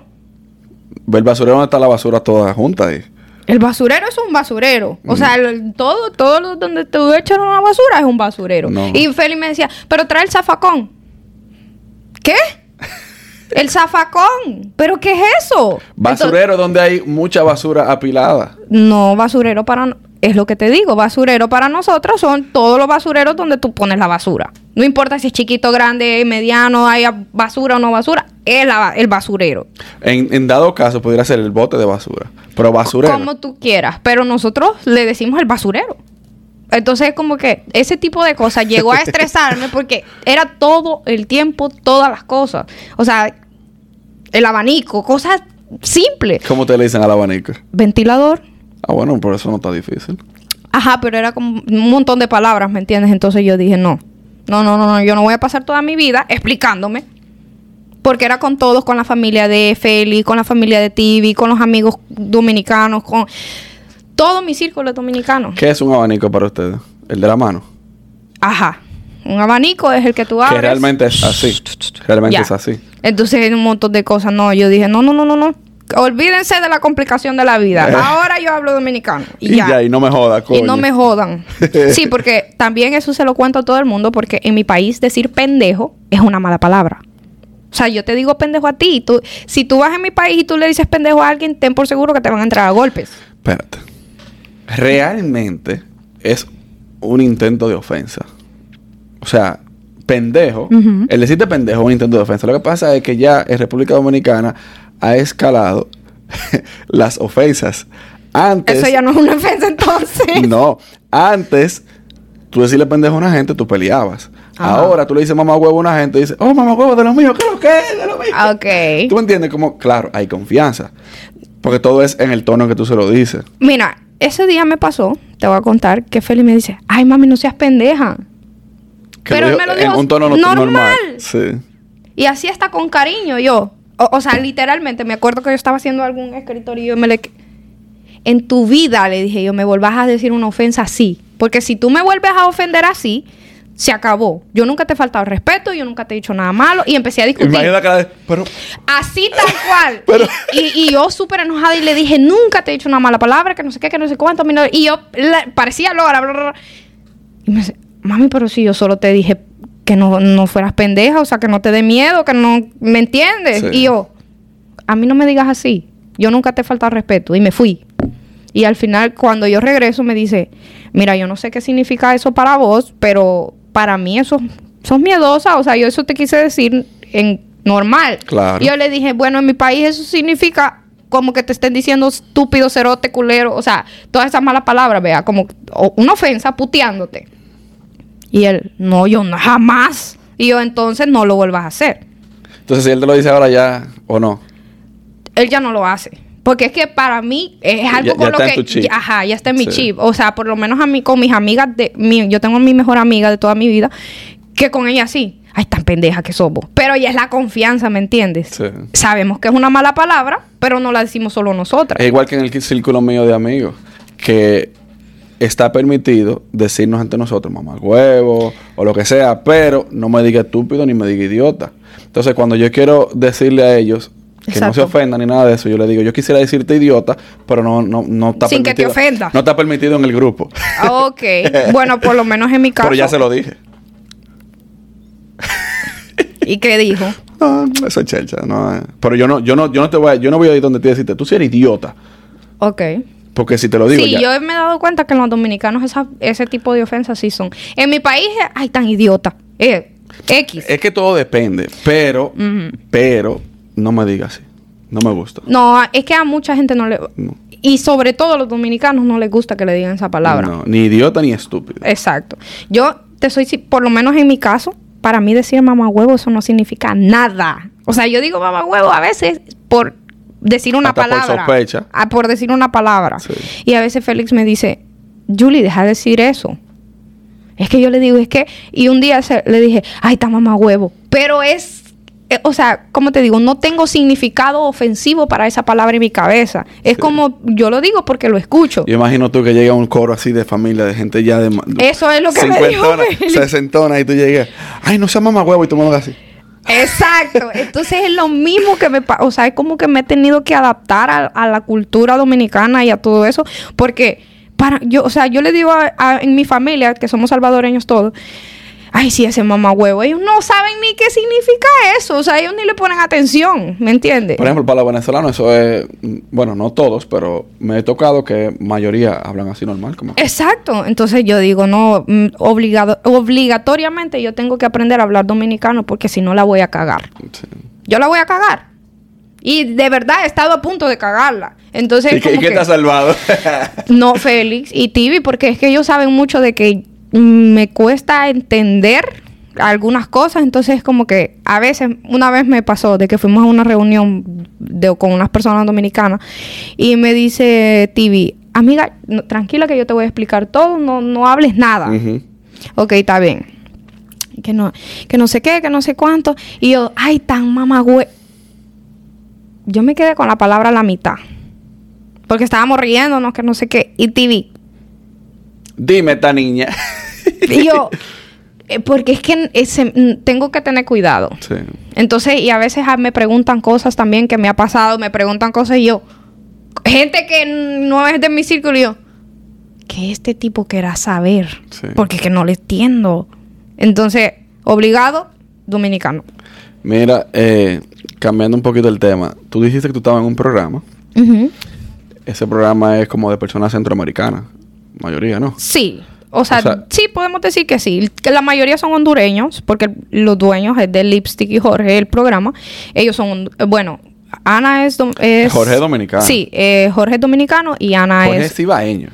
El basurero donde está la basura toda junta ahí.
El basurero es un basurero. O sea, el- todo, todo donde tú echas una basura es un basurero.
No.
Y Feli me decía, pero trae el zafacón. ¿Qué? El zafacón. ¿Pero qué es eso?
Basurero donde hay mucha basura apilada.
No, basurero para... Es lo que te digo, basurero para nosotros son todos los basureros donde tú pones la basura. No importa si es chiquito, grande, mediano, haya basura o no basura, es la- el basurero.
En, en dado caso, pudiera ser el bote de basura. Pero basurero.
Como tú quieras, pero nosotros le decimos el basurero. Entonces, como que ese tipo de cosas llegó a estresarme porque era todo el tiempo, todas las cosas. O sea, el abanico, cosas simples.
¿Cómo ustedes le dicen al abanico?
Ventilador.
Ah, bueno, por eso no está difícil.
Ajá, pero era como un montón de palabras, ¿me entiendes? Entonces yo dije, no, no, no, no, no, yo no voy a pasar toda mi vida explicándome. Porque era con todos, con la familia de Feli, con la familia de Tibi, con los amigos dominicanos, con todo mi círculo dominicano.
¿Qué es un abanico para ustedes? El de la mano.
Ajá. Un abanico es el que tú abres.
Que realmente es así. Realmente
Ya.
es así.
Entonces hay un montón de cosas. No, yo dije, no, no, no, no, no. Olvídense de la complicación de la vida.
Eh.
Ahora yo hablo dominicano. Y,
Y
ya.
ya, y no me joda, coño.
Y no me jodan. Sí, porque también eso se lo cuento a todo el mundo, porque en mi país decir pendejo es una mala palabra. O sea, yo te digo pendejo a ti. y Tú, si tú vas en mi país y tú le dices pendejo a alguien, ten por seguro que te van a entrar a golpes.
Espérate. Realmente es un intento de ofensa. O sea, pendejo. El decirte pendejo es un intento de ofensa. Lo que pasa es que ya en República Dominicana ha escalado las ofensas. Antes.
Eso ya no es una ofensa entonces.
No. Antes, tú decirle pendejo a una gente, tú peleabas.
Ajá.
Ahora tú le dices mamá huevo a una gente y dices, oh, mamá huevo de lo mío, ¿qué es lo que es? De lo mío.
Ah, Ok.
¿Tú entiendes? Como, claro, hay confianza. Porque todo es en el tono que tú se lo dices.
Mira, ese día me pasó, te voy a contar, que Feli me dice, ay mami, no seas pendeja.
Que
Pero
lo
me lo
en
dijo
un tono no-
normal.
normal. Sí.
Y así está con cariño yo. O, o sea, literalmente, me acuerdo que yo estaba haciendo algún escritorio y me le... En tu vida, le dije yo, me volvás a decir una ofensa así. Porque si tú me vuelves a ofender así, se acabó. Yo nunca te he faltado respeto, yo nunca te he dicho nada malo. Y empecé a discutir.
De, pero
Así tal cual.
Pero-
y, yo súper enojada y le dije, nunca te he dicho una mala palabra, que no sé qué, que no sé cuánto. Y yo la- parecía bla, bla, bla. Y me dice, mami, pero si yo solo te dije que no, no fueras pendeja, o sea, que no te dé miedo, que no me entiendes.
Sí.
Y yo, a mí no me digas así. Yo nunca te he faltado respeto. Y me fui. Y al final, cuando yo regreso, me dice, mira, yo no sé qué significa eso para vos, pero para mí eso sos miedosa. O sea, yo eso te quise decir en normal.
Claro.
Y yo le dije, bueno, en mi país eso significa como que te estén diciendo estúpido, cerote, culero. O sea, todas esas malas palabras, vea, como una ofensa puteándote. Y él, no, yo no, jamás. Y yo, entonces no lo vuelvas a hacer.
entonces si él te lo dice ahora ya o no.
él ya no lo hace. Porque es que para mí es algo
Ya- ya
con lo
está en
que...
tu chip.
ya- Ajá, ya está en mi
Sí.
chip. O sea, por lo menos a mí, con mis amigas de... Mi, yo tengo mi mejor amiga de toda mi vida, que con ella sí. Ay, tan pendeja que somos. Pero ya es la confianza, ¿me entiendes?
Sí.
Sabemos que es una mala palabra, pero no la decimos solo nosotras.
Es igual que en el círculo mío de amigos, que está permitido decirnos ante nosotros, mamá huevo o lo que sea, pero no me diga estúpido ni me diga idiota. Entonces, cuando yo quiero decirle a ellos que no se ofendan ni nada de eso, yo le digo, yo quisiera decirte idiota, pero no, no, no está
Sin que te
permitido.
ofenda.
No está permitido en el grupo.
Ok. bueno, por lo menos en mi caso.
pero ya se lo dije.
¿Y qué dijo?
No, eso es chelcha, no. eh. Pero yo no, yo no, yo no te voy a, yo no voy a ir donde te decirte, tú sí eres idiota.
Ok.
Porque si te lo digo
sí,
ya.
yo me he dado cuenta que en los dominicanos esa- ese tipo de ofensas sí son. En mi país, ay, tan idiota. Eh, X.
Es que todo depende, pero, pero, no me digas así. No me gusta.
No, es que a mucha gente no le...
No.
Y sobre todo a los dominicanos no les gusta que le digan esa palabra.
No, ni idiota ni estúpido.
Exacto. Yo te soy, por lo menos en mi caso, para mí decir mamá huevo eso no significa nada. O sea, yo digo mamá huevo a veces por decir una
Hasta por
palabra.
sospecha.
Ah, por decir una palabra.
Sí.
Y a veces Félix me dice, Julie, deja de decir eso. Es que yo le digo, es que... Y un día se- le dije, ay, está mamá huevo. Pero es... eh, o sea, como te digo, no tengo significado ofensivo para esa palabra en mi cabeza. Es como, yo lo digo porque lo escucho.
Yo imagino tú que llega un coro así de familia, de gente ya de...
Eso es lo que me dijo
sesentona, y tú llegas, ay, no seas mamá huevo, y tú me lo así.
Exacto. Entonces es lo mismo que me pasa. O sea, es como que me he tenido que adaptar a, a la cultura dominicana y a todo eso. Porque para yo, o sea, yo le digo a, a- en mi familia, que somos salvadoreños todos, ay, sí, ese mamá huevo. Ellos no saben ni qué significa eso. O sea, ellos ni le ponen atención. ¿Me entiendes?
Por ejemplo, para los venezolanos eso es, bueno, no todos, pero me he tocado que mayoría hablan así normal, como
Exacto. Entonces yo digo, no, mm, obligado, obligatoriamente yo tengo que aprender a hablar dominicano porque si no la voy a cagar.
sí.
Yo la voy a cagar. Y de verdad he estado a punto de cagarla. Entonces,
¿Y
como
y qué
que-
te ha salvado?
no, Félix y Tibi, porque es que ellos saben mucho de que me cuesta entender algunas cosas, entonces como que a veces, una vez me pasó de que fuimos a una reunión de, con unas personas dominicanas y me dice Tibi, amiga, no- tranquila que yo te voy a explicar todo, no, no hables nada.
Ujú.
Ok, está bien. Que no, que no sé qué, que no sé cuánto. Y yo, ay, tan mamagüe. Yo me quedé con la palabra a la mitad. Porque estábamos riéndonos, que no sé qué. Y TV.
Dime, esta niña.
Y yo, eh, porque es que ese, mm, tengo que tener cuidado.
sí.
Entonces, y a veces ah, me preguntan cosas también que me ha pasado, me preguntan cosas y yo, gente que no es de mi círculo, y yo, que este tipo querrá saber,
Sí.
porque es que no le entiendo. Entonces, obligado, dominicano.
Mira, eh, cambiando un poquito el tema, tú dijiste que tú estabas en un programa. Ese programa es como de personas centroamericanas, mayoría, ¿no?
Sí. O sea,
O sea-
sí, podemos decir que sí. Que la mayoría son hondureños, porque los dueños es de Lipstick y Jorge, el programa. Ellos son, bueno, Ana es... es
Jorge es dominicano.
Sí, eh, Jorge es dominicano y Ana
Jorge
es...
es ibaeño.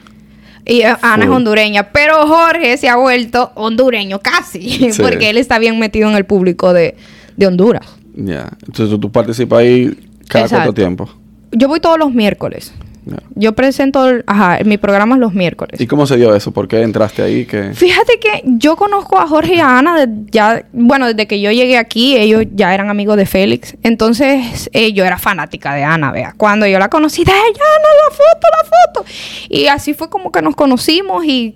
Y eh, Ana es hondureña, pero Jorge se ha vuelto hondureño casi,
Sí.
porque él está bien metido en el público de, de Honduras.
Ya. Entonces tú, tú participas ahí cada
Exacto.
cuánto tiempo.
Yo voy todos los miércoles. Yo presento, ajá, mi programa es los miércoles.
¿Y cómo se dio eso? ¿Por qué entraste ahí? que
Fíjate que yo conozco a Jorge y a Ana de- ya, bueno, desde que yo llegué aquí, ellos ya eran amigos de Félix. Entonces, eh, yo era fanática de Ana, vea. Cuando yo la conocí, de ella, Ana, la foto, la foto. Y así fue como que nos conocimos y,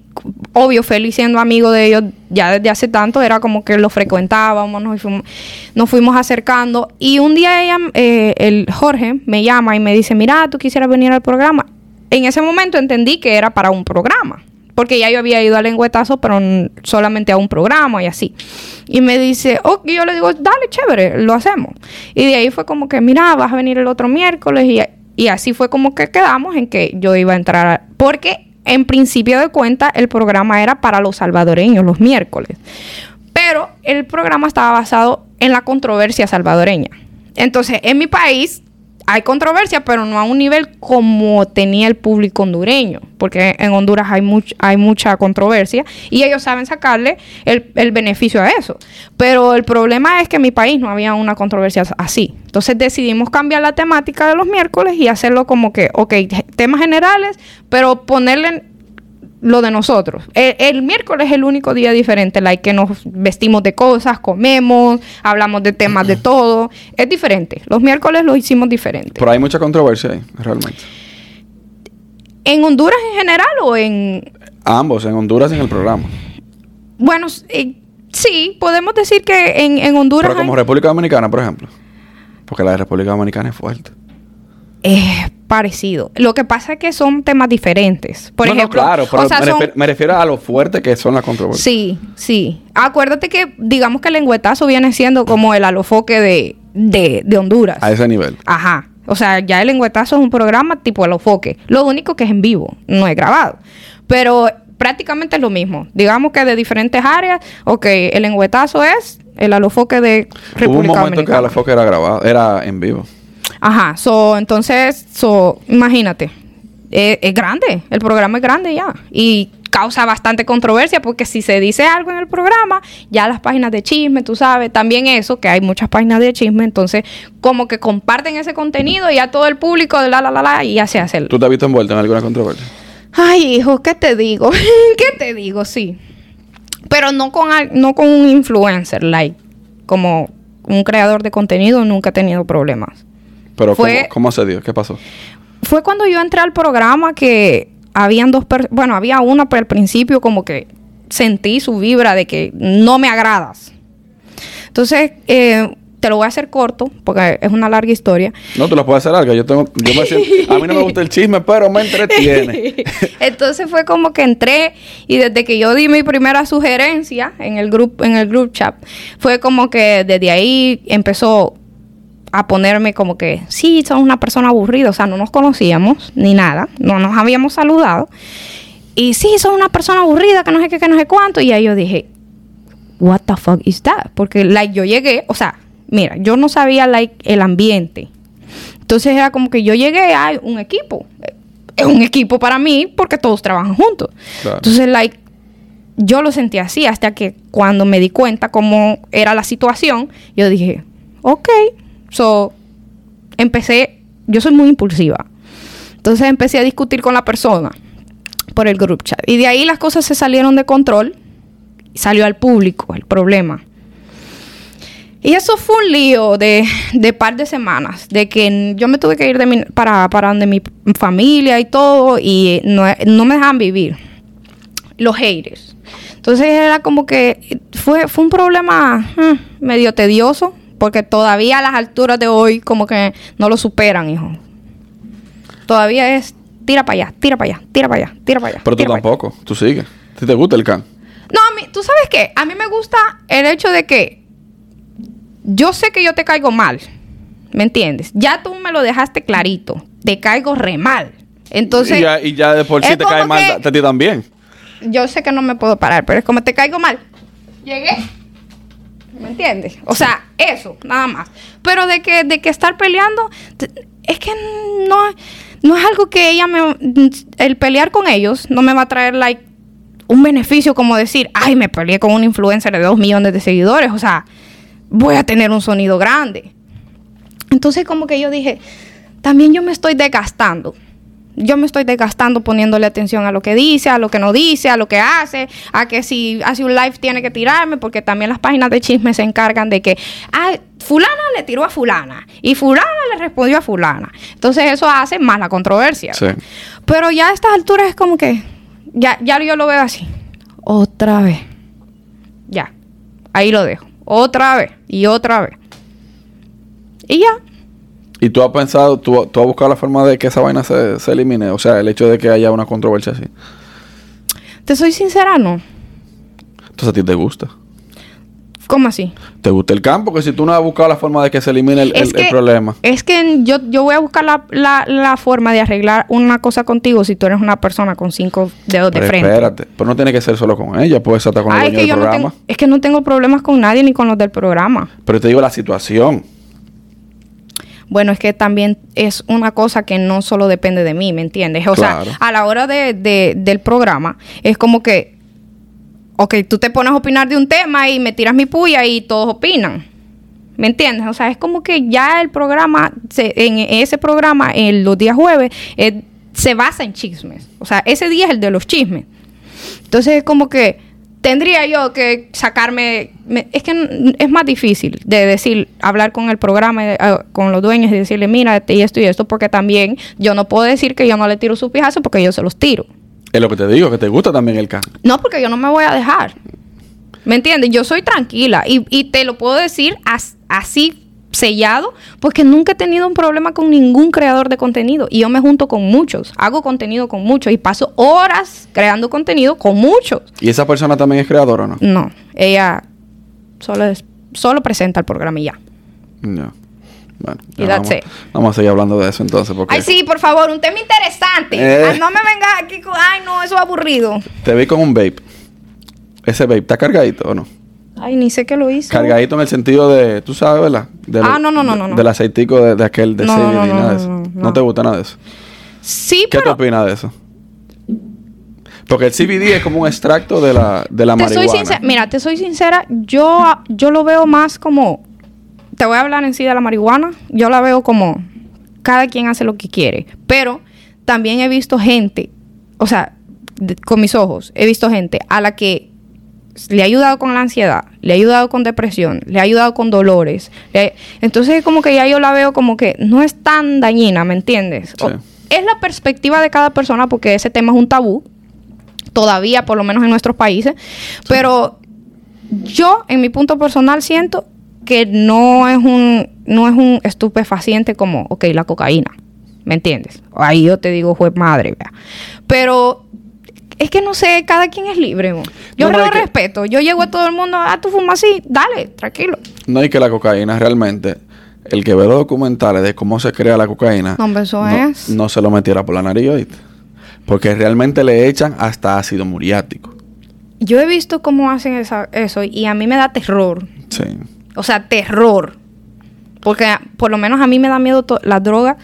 obvio, Félix siendo amigo de ellos ya desde hace tanto, era como que lo frecuentábamos, nos fuimos, nos fuimos acercando. Y un día ella, eh, el Jorge, me llama y me dice, mira, tú quisieras venir al programa. En ese momento entendí que era para un programa. Porque ya yo había ido al lengüetazo, pero solamente a un programa y así. Y me dice, oh, y yo le digo, dale, chévere, lo hacemos. Y de ahí fue como que, mira, vas a venir el otro miércoles. Y, y así fue como que quedamos en que yo iba a entrar. a- porque en principio de cuenta, el programa era para los salvadoreños, los miércoles. Pero el programa estaba basado en la controversia salvadoreña. Entonces, en mi país hay controversia, pero no a un nivel como tenía el público hondureño, porque en Honduras hay, much- hay mucha controversia y ellos saben sacarle el, el beneficio a eso. Pero el problema es que en mi país no había una controversia así. Entonces decidimos cambiar la temática de los miércoles y hacerlo como que, ok, temas generales, pero ponerle lo de nosotros. El, el miércoles es el único día diferente, like que nos vestimos de cosas, comemos, hablamos de temas de todo. Es diferente. Los miércoles lo hicimos diferente.
Pero hay mucha controversia ahí, realmente.
¿En Honduras en general o en...?
Ambos, en Honduras y en el programa.
Bueno, eh, sí, podemos decir que en, en Honduras...
Pero como
hay-
República Dominicana, por ejemplo. Porque la de República Dominicana es fuerte.
es parecido. Lo que pasa es que son temas diferentes. Por
No, no,
ejemplo,
claro, pero
o sea,
me,
son-
refiero, me refiero a lo fuerte que son las controversias.
Sí, sí. Acuérdate que, digamos que el lengüetazo viene siendo como el alofoque de, de, de Honduras.
A ese nivel.
Ajá. O sea, ya el lengüetazo es un programa tipo alofoque. Lo único que es en vivo, no es grabado. Pero prácticamente es lo mismo. Digamos que de diferentes áreas, ok, el lengüetazo es el alofoque de República
Hubo un momento que
Dominicana.
la foca era grabado, era en vivo.
Ajá, so, entonces, so, imagínate, eh, es grande, el programa es grande ya y causa bastante controversia porque si se dice algo en el programa, ya las páginas de chisme, tú sabes, también eso, que hay muchas páginas de chisme, entonces como que comparten ese contenido y ya todo el público de la la la la y ya se hace el...
¿Tú te has visto envuelto en alguna controversia?
Ay, hijo, ¿qué te digo? ¿Qué te digo? Sí. Pero no con, al- no con un influencer, like, como un creador de contenido, nunca he tenido problemas.
Pero
Fue-
¿cómo, ¿cómo se dio? ¿Qué pasó?
Fue cuando yo entré al programa que habían dos personas, bueno, había una, pero al principio como que sentí su vibra de que no me agradas. Entonces, eh, te lo voy a hacer corto, porque es una larga historia.
No, tú lo puedes hacer algo. Yo, tengo, yo me siento, a mí no me gusta el chisme, pero me entretiene.
Entonces fue como que entré y desde que yo di mi primera sugerencia en el grupo en el group chat fue como que desde ahí empezó a ponerme como que sí, sos una persona aburrida, o sea, no nos conocíamos ni nada, no nos habíamos saludado. Y sí, sos una persona aburrida, que no sé qué, que no sé cuánto. Y ahí yo dije, what the fuck is that? Porque like yo llegué, o sea, mira, yo no sabía like el ambiente. Entonces era como que yo llegué a un equipo. Es un equipo para mí porque todos trabajan juntos.
Claro.
Entonces, like, yo lo sentí así hasta que cuando me di cuenta cómo era la situación, yo dije, ok, so, empecé, yo soy muy impulsiva. Entonces empecé a discutir con la persona por el group chat. Y de ahí las cosas se salieron de control y salió al público el problema. Y eso fue un lío de, de par de semanas, de que yo me tuve que ir de mi- para, para donde mi familia y todo, y no, no me dejaban vivir. Los haters. Entonces era como que fue, fue un problema mm, medio tedioso, porque todavía a las alturas de hoy como que no lo superan, hijo. Todavía es tira para allá, tira para allá, tira para allá, tira para allá.
Pero tú
allá.
tampoco. Tú sigues. Si te gusta el can.
No, a mí, ¿tú sabes qué? A mí me gusta el hecho de que yo sé que yo te caigo mal, ¿me entiendes? Ya tú me lo dejaste clarito, te caigo re mal. Entonces,
y, ya, y ya de por sí te cae mal a ti también.
yo sé que no me puedo parar, pero es como te caigo mal. Llegué. ¿Me entiendes? O sea, eso, nada más. Pero de que, de que estar peleando, es que no, no es algo que ella me... El pelear con ellos no me va a traer, like, un beneficio como decir, ay, me peleé con un influencer de dos millones de seguidores. O sea, voy a tener un sonido grande. Entonces como que yo dije, también yo me estoy desgastando. Yo me estoy desgastando poniéndole atención a lo que dice, a lo que no dice, a lo que hace, a que si hace un live tiene que tirarme, porque también las páginas de chisme se encargan de que, ah, fulana le tiró a fulana y fulana le respondió a fulana. Entonces eso hace más la controversia.
Sí.
Pero ya a estas alturas es como que, ya, ya yo lo veo así. Otra vez. Ya. Ahí lo dejo. Otra vez. Y otra vez. Y ya.
Y tú has pensado, tú, tú has buscado la forma de que esa vaina se, se elimine. O sea, el hecho de que haya una controversia así.
Te soy sincera, no.
Entonces a ti te gusta.
¿Cómo así?
¿Te gusta el campo? Que si tú no has buscado la forma de que se elimine el, el- el problema.
Es que yo, yo voy a buscar la, la, la forma de arreglar una cosa contigo si tú eres una persona con cinco dedos de frente.
espérate. Pero no tiene que ser solo con ella. Puede ser hasta con el
Ah, es
dueño
que
del
yo no
programa.
tengo, es que no tengo problemas con nadie ni con los del programa.
Pero te digo la situación.
Bueno, es que también es una cosa que no solo depende de mí, ¿me entiendes? O
Claro.
sea, a la hora de, de- del programa, es como que, ok, tú te pones a opinar de un tema y me tiras mi puya y todos opinan. ¿Me entiendes? O sea, es como que ya el programa, se- en ese programa, en los días jueves, eh, se basa en chismes. O sea, ese día es el de los chismes. Entonces es como que tendría yo que sacarme, me- es que es más difícil de decir, hablar con el programa, eh, con los dueños y decirle, mira, este y esto y esto, porque también yo no puedo decir que yo no le tiro su pijazo porque yo se los tiro.
Es lo que te digo, que te gusta también el can.
No, porque yo no me voy a dejar. ¿Me entiendes? Yo soy tranquila y, y te lo puedo decir as- así sellado porque nunca he tenido un problema con ningún creador de contenido y yo me junto con muchos, hago contenido con muchos y paso horas creando contenido con muchos.
¿Y esa persona también es creadora o no?
No, ella solo, es- solo presenta el programa y ya.
No. Bueno,
Y
vamos,
it.
vamos a seguir hablando de eso entonces. Porque
Ay, sí, por favor, un tema interesante.
Eh.
Ay, no me venga aquí con... Ay, no, eso es aburrido.
Te vi con un vape. ¿Ese vape está cargadito o no?
Ay, ni sé qué lo hizo.
Cargadito en el sentido de, tú sabes, ¿verdad? De
Ah, no, no, no, no, no.
Del aceitico de, de aquel, de
No,
CBD,
no,
nada de eso.
no,
No,
no.
te gusta nada de eso?
Sí,
¿Qué te opinas de eso? Porque el CBD es como un extracto de la, de la
te soy
marihuana.
sincera, mira, te soy sincera, yo, yo lo veo más como, te voy a hablar en sí de la marihuana, yo la veo como, cada quien hace lo que quiere, pero también he visto gente, o sea, de- con mis ojos, he visto gente a la que le ha ayudado con la ansiedad, le ha ayudado con depresión, le ha ayudado con dolores. le- entonces como que ya yo la veo como que no es tan dañina, ¿me entiendes? O- es la perspectiva de cada persona porque ese tema es un tabú, todavía por lo menos en nuestros países, pero yo en mi punto personal siento que no es un no es un estupefaciente como, ok, la cocaína, ¿me entiendes? Ahí yo te digo, juez madre, vea. Pero es que no sé, cada quien es libre. mo. Yo
No, no,
lo
es que-
respeto. Yo llego a todo el mundo, ah, tú fumas así, dale, tranquilo.
No hay que la cocaína realmente, el que ve los documentales de cómo se crea la cocaína,
No, hombre, eso
no,
es.
no se lo metiera por la nariz, ¿oíste? Porque realmente le echan hasta ácido muriático.
Yo he visto cómo hacen esa- eso y a mí me da terror.
Sí.
O sea, terror. Porque por lo menos a mí me da miedo la droga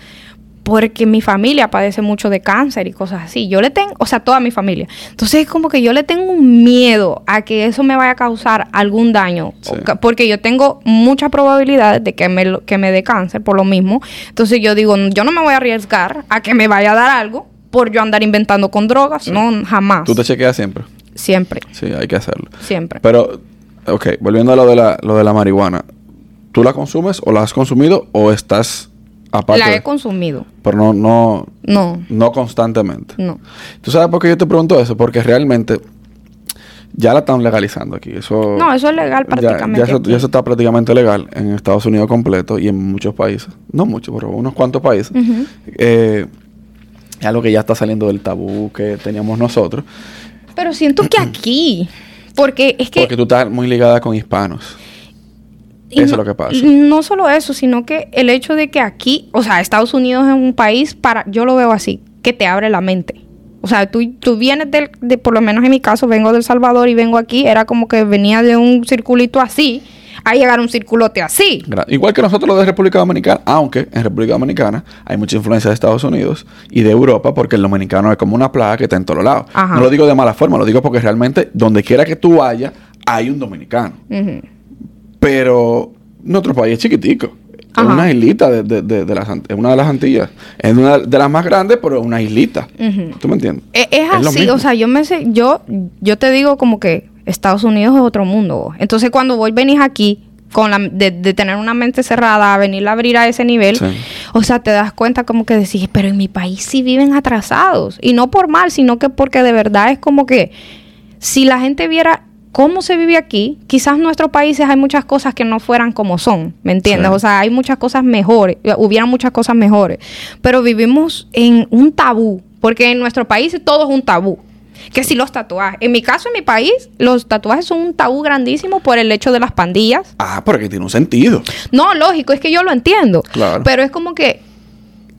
porque mi familia padece mucho de cáncer y cosas así. Yo le tengo, o sea, toda mi familia. Entonces es como que yo le tengo un miedo a que eso me vaya a causar algún daño.
Sí.
Porque yo tengo muchas probabilidades de que me, que me dé cáncer por lo mismo. Entonces yo digo, yo no me voy a arriesgar a que me vaya a dar algo por yo andar inventando con drogas. No, jamás.
¿Tú te chequeas siempre?
Siempre,
Sí, hay que hacerlo.
siempre.
Pero, ok, volviendo a lo de la, lo de la marihuana. ¿Tú la consumes o la has consumido o estás aparte?
la he consumido.
pero no, no,
No,
no constantemente.
no.
¿Tú sabes por qué yo te pregunto eso? Porque realmente ya la están legalizando aquí. Eso,
No, eso es legal prácticamente.
Ya, eso,
aquí.
ya eso está prácticamente legal en Estados Unidos completo y en muchos países. No muchos, pero unos cuantos países.
Ujú.
Eh, es algo que ya está saliendo del tabú que teníamos nosotros.
Pero siento que aquí, porque es que...
Porque tú estás muy ligada con hispanos.
Y
eso es
no-
lo que pasa.
No solo eso, sino que el hecho de que aquí, o sea, Estados Unidos es un país para, yo lo veo así, que te abre la mente. O sea, tú, tú vienes del, de, por lo menos en mi caso, vengo del Salvador y vengo aquí, era como que venía de un circulito así, a llegar a un circulote así.
Igual que nosotros los de República Dominicana, aunque en República Dominicana hay mucha influencia de Estados Unidos y de Europa, porque el dominicano es como una plaga que está en todos lados. No lo digo de mala forma, lo digo porque realmente donde quiera que tú vayas, hay un dominicano. Pero nuestro país es chiquitico. Es una islita de, de- de- de las, es una de las Antillas. Es una de las más grandes, pero es una islita. ¿Tú me entiendes?
E- Es, así, o sea, yo me sé, yo, yo te digo como que Estados Unidos es otro mundo. Entonces cuando vos venís aquí con la de, de tener una mente cerrada a venir a abrir a ese nivel,
Sí.
o sea, te das cuenta como que decís, pero en mi país sí viven atrasados. Y no por mal, sino que porque de verdad es como que si la gente viera cómo se vive aquí, quizás en nuestros países hay muchas cosas que no fueran como son, ¿me entiendes?
Sí.
O sea, hay muchas cosas mejores, hubieran muchas cosas mejores, pero vivimos en un tabú, porque en nuestro país todo es un tabú. Que si los tatuajes, en mi caso, en mi país, los tatuajes son un tabú grandísimo por el hecho de las pandillas.
Ah, pero que tiene un sentido.
No, lógico, es que yo lo entiendo.
Claro.
Pero es como que,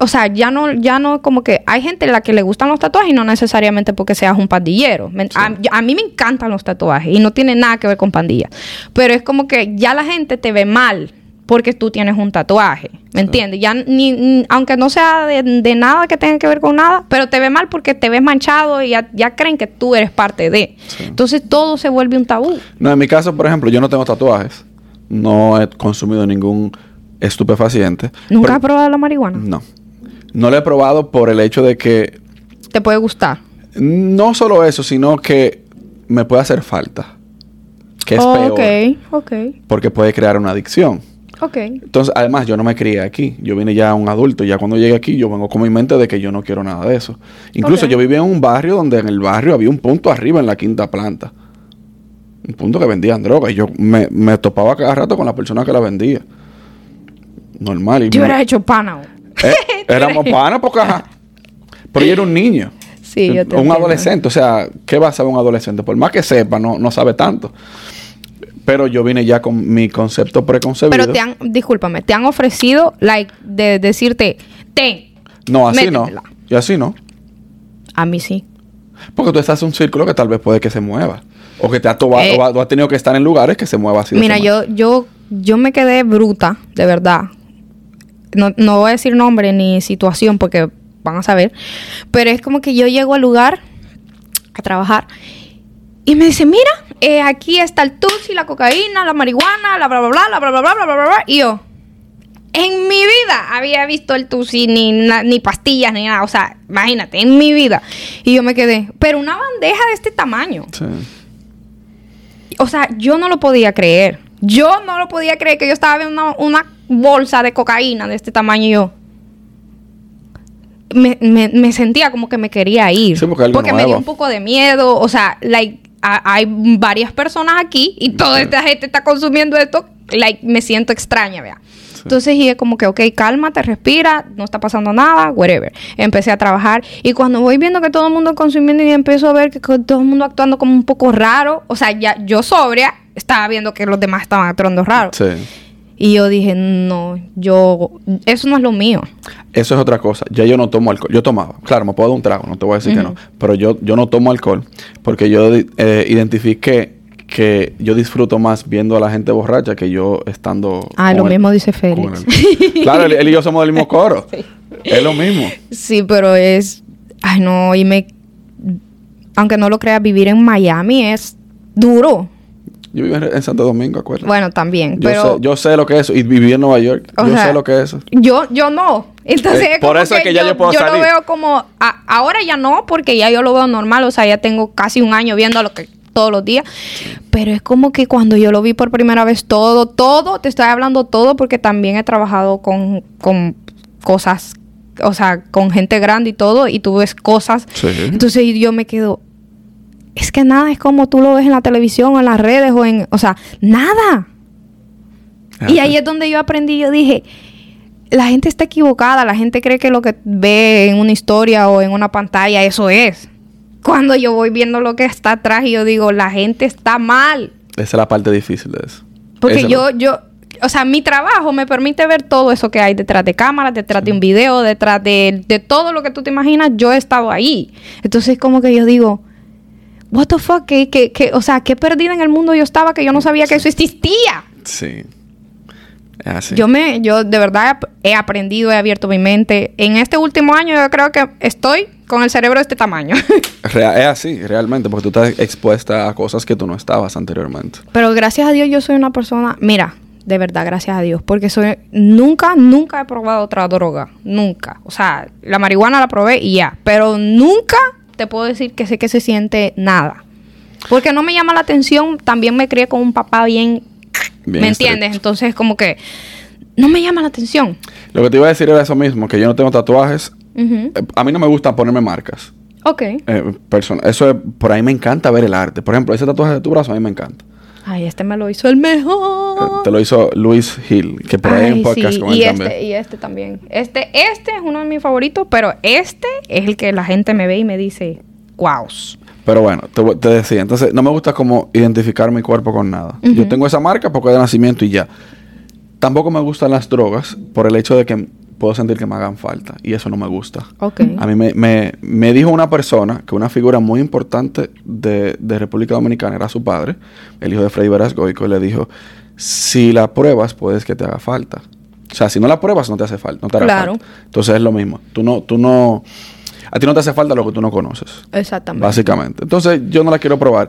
o sea, ya no, ya no, como que hay gente a la que le gustan los tatuajes y no necesariamente porque seas un pandillero. A, a mí me encantan los tatuajes y no tiene nada que ver con pandillas. Pero es como que ya la gente te ve mal porque tú tienes un tatuaje. ¿Me entiendes? Ya ni, ni- aunque no sea de, de nada que tenga que ver con nada, pero te ve mal porque te ves manchado y ya, ya creen que tú eres parte de. Entonces todo se vuelve un tabú.
No, en mi caso, por ejemplo, yo no tengo tatuajes. No he consumido ningún estupefaciente.
¿Nunca
Pero-
has probado la marihuana?
No. No lo he probado por el hecho de que
Te puede gustar.
no solo eso, sino que me puede hacer falta. Que es
Oh,
peor.
Ok, ok,
Porque puede crear una adicción.
ok.
Entonces, además, yo no me crié aquí. Yo vine ya un adulto. Ya cuando llegué aquí, yo vengo con mi mente de que yo no quiero nada de eso. Incluso yo vivía en un barrio donde en el barrio había un punto arriba en la quinta planta. Un punto que vendían droga. Y yo me, me topaba cada rato con la persona que la vendía. Normal. Y
Yo hubiera hecho pana.
Eh, éramos panas porque ajá. Pero yo era un niño.
Sí, yo te
Un
entiendo.
adolescente. O sea, ¿qué va a saber un adolescente? Por más que sepa, no, no sabe tanto. Pero yo vine ya con mi concepto preconcebido.
Pero te han, discúlpame, te han ofrecido, like, de decirte, ten.
No, así
métetela.
no. Y así no.
A mí sí.
Porque tú estás en un círculo que tal vez puede que se mueva. O que te has, toba-
Eh.
o ha- o has tenido que estar en lugares que se mueva así.
Mira, yo, yo, yo me quedé bruta, de verdad. No, no voy a decir nombre ni situación porque van a saber. Pero es como que yo llego al lugar a trabajar y me dice, mira, eh, aquí está el tusi, la cocaína, la marihuana, la bla bla bla, la bla bla bla bla bla bla. bla. Y yo, en mi vida había visto el tusi, ni, na- ni pastillas, ni nada. O sea, imagínate, en mi vida. Y yo me quedé, pero una bandeja de este tamaño.
Sí.
o sea, yo no lo podía creer. Yo no lo podía creer que yo estaba viendo una, una bolsa de cocaína de este tamaño y yo. Me, me, me sentía como que me quería ir.
Sí, porque algo
me dio un poco de miedo. O sea, like, a- hay varias personas aquí y toda
Sí.
esta gente está consumiendo esto. Like, me siento extraña, vea. Entonces dije como que, ok, cálmate, respira, no está pasando nada, whatever. Empecé a trabajar y cuando voy viendo que todo el mundo consumiendo y empiezo a ver que todo el mundo actuando como un poco raro, o sea, ya yo sobria, estaba viendo que los demás estaban actuando raro.
Sí.
Y yo dije, no, yo, eso no es lo mío.
Eso es otra cosa. Ya yo no tomo alcohol. Yo tomaba. Claro, me puedo dar un trago, no te voy a decir que no. Pero yo, yo no tomo alcohol porque yo eh, identifiqué que yo disfruto más viendo a la gente borracha que yo estando...
Ah, lo
el-
mismo dice Félix.
el- claro, él, él y yo somos del mismo coro.
Sí.
Es lo mismo.
Sí, pero es, ay no, y me, aunque no lo creas, vivir en Miami es duro.
Yo vivo en, Santo Domingo, acuérdate.
Bueno, también,
yo,
pero...
sé, yo sé lo que es eso. Y viví en Nueva York.
O
yo
sea,
sé lo que es eso.
Yo, yo no. Entonces,
Eh,
es
por eso es que ya yo puedo
lo
salir.
veo como. a- ahora ya no, porque ya yo lo veo normal. O sea, ya tengo casi un año viendo lo que todos los días. Pero es como que cuando yo lo vi por primera vez todo, todo, te estoy hablando todo, porque también he trabajado con, con cosas, o sea, con gente grande y todo, y tú ves cosas.
Sí.
Entonces yo me quedo. Es que nada es como tú lo ves en la televisión, en las redes o en. O sea, nada. Y ahí es donde yo aprendí, yo dije, la gente está equivocada, la gente cree que lo que ve en una historia o en una pantalla, eso es. Cuando yo voy viendo lo que está atrás y yo digo, la gente está mal.
Esa es la parte difícil de eso.
Porque
Esa
yo, yo, o sea, mi trabajo me permite ver todo eso que hay detrás de cámaras, detrás de un video, detrás de, de todo lo que tú te imaginas, yo he estado ahí. Entonces como que yo digo, what the fuck, que, que, que, o sea, qué perdida en el mundo yo estaba que yo no sabía que eso existía.
Sí. Es así.
Yo me, yo de verdad he aprendido, he abierto mi mente. En este último año yo creo que estoy con el cerebro de este tamaño.
Es así, realmente, porque tú estás expuesta a cosas que tú no estabas anteriormente.
Pero gracias a Dios yo soy una persona, mira, de verdad, gracias a Dios, porque soy nunca, nunca he probado otra droga, nunca. O sea, la marihuana la probé y ya, pero nunca te puedo decir que sé que se siente nada. Porque no me llama la atención, también me crié con un papá bien,
Bien
¿me
estricto.
entiendes? Entonces como que no me llama la atención.
Lo que te iba a decir era eso mismo, que yo no tengo tatuajes. Eh, A mí no me gusta ponerme marcas.
Ok.
Eh, persona- eso es, por ahí me encanta ver el arte. Por ejemplo, ese tatuaje de tu brazo a mí me encanta.
Ay, este me lo hizo el mejor.
te lo hizo Luis Hill, que por ahí
Ay,
podcast
sí,
con él
y
también.
este, y este también. Este, este es uno de mis favoritos, pero este es el que la gente me ve y me dice, wow.
Pero bueno, te decía, entonces no me gusta como identificar mi cuerpo con nada. Yo tengo esa marca porque es de nacimiento y ya. Tampoco me gustan las drogas por el hecho de que puedo sentir que me hagan falta y eso no me gusta. A mí me, me- me dijo una persona que una figura muy importante de, de República Dominicana era su padre, el hijo de Freddy Veras Goico, y le dijo, si la pruebas puedes que te haga falta. O sea, si no la pruebas no te hace falta, no te hará
Claro.
falta. Entonces es lo mismo. Tú no, tú no, a ti no te hace falta lo que tú no conoces.
Exactamente.
Básicamente. Entonces yo no la quiero probar.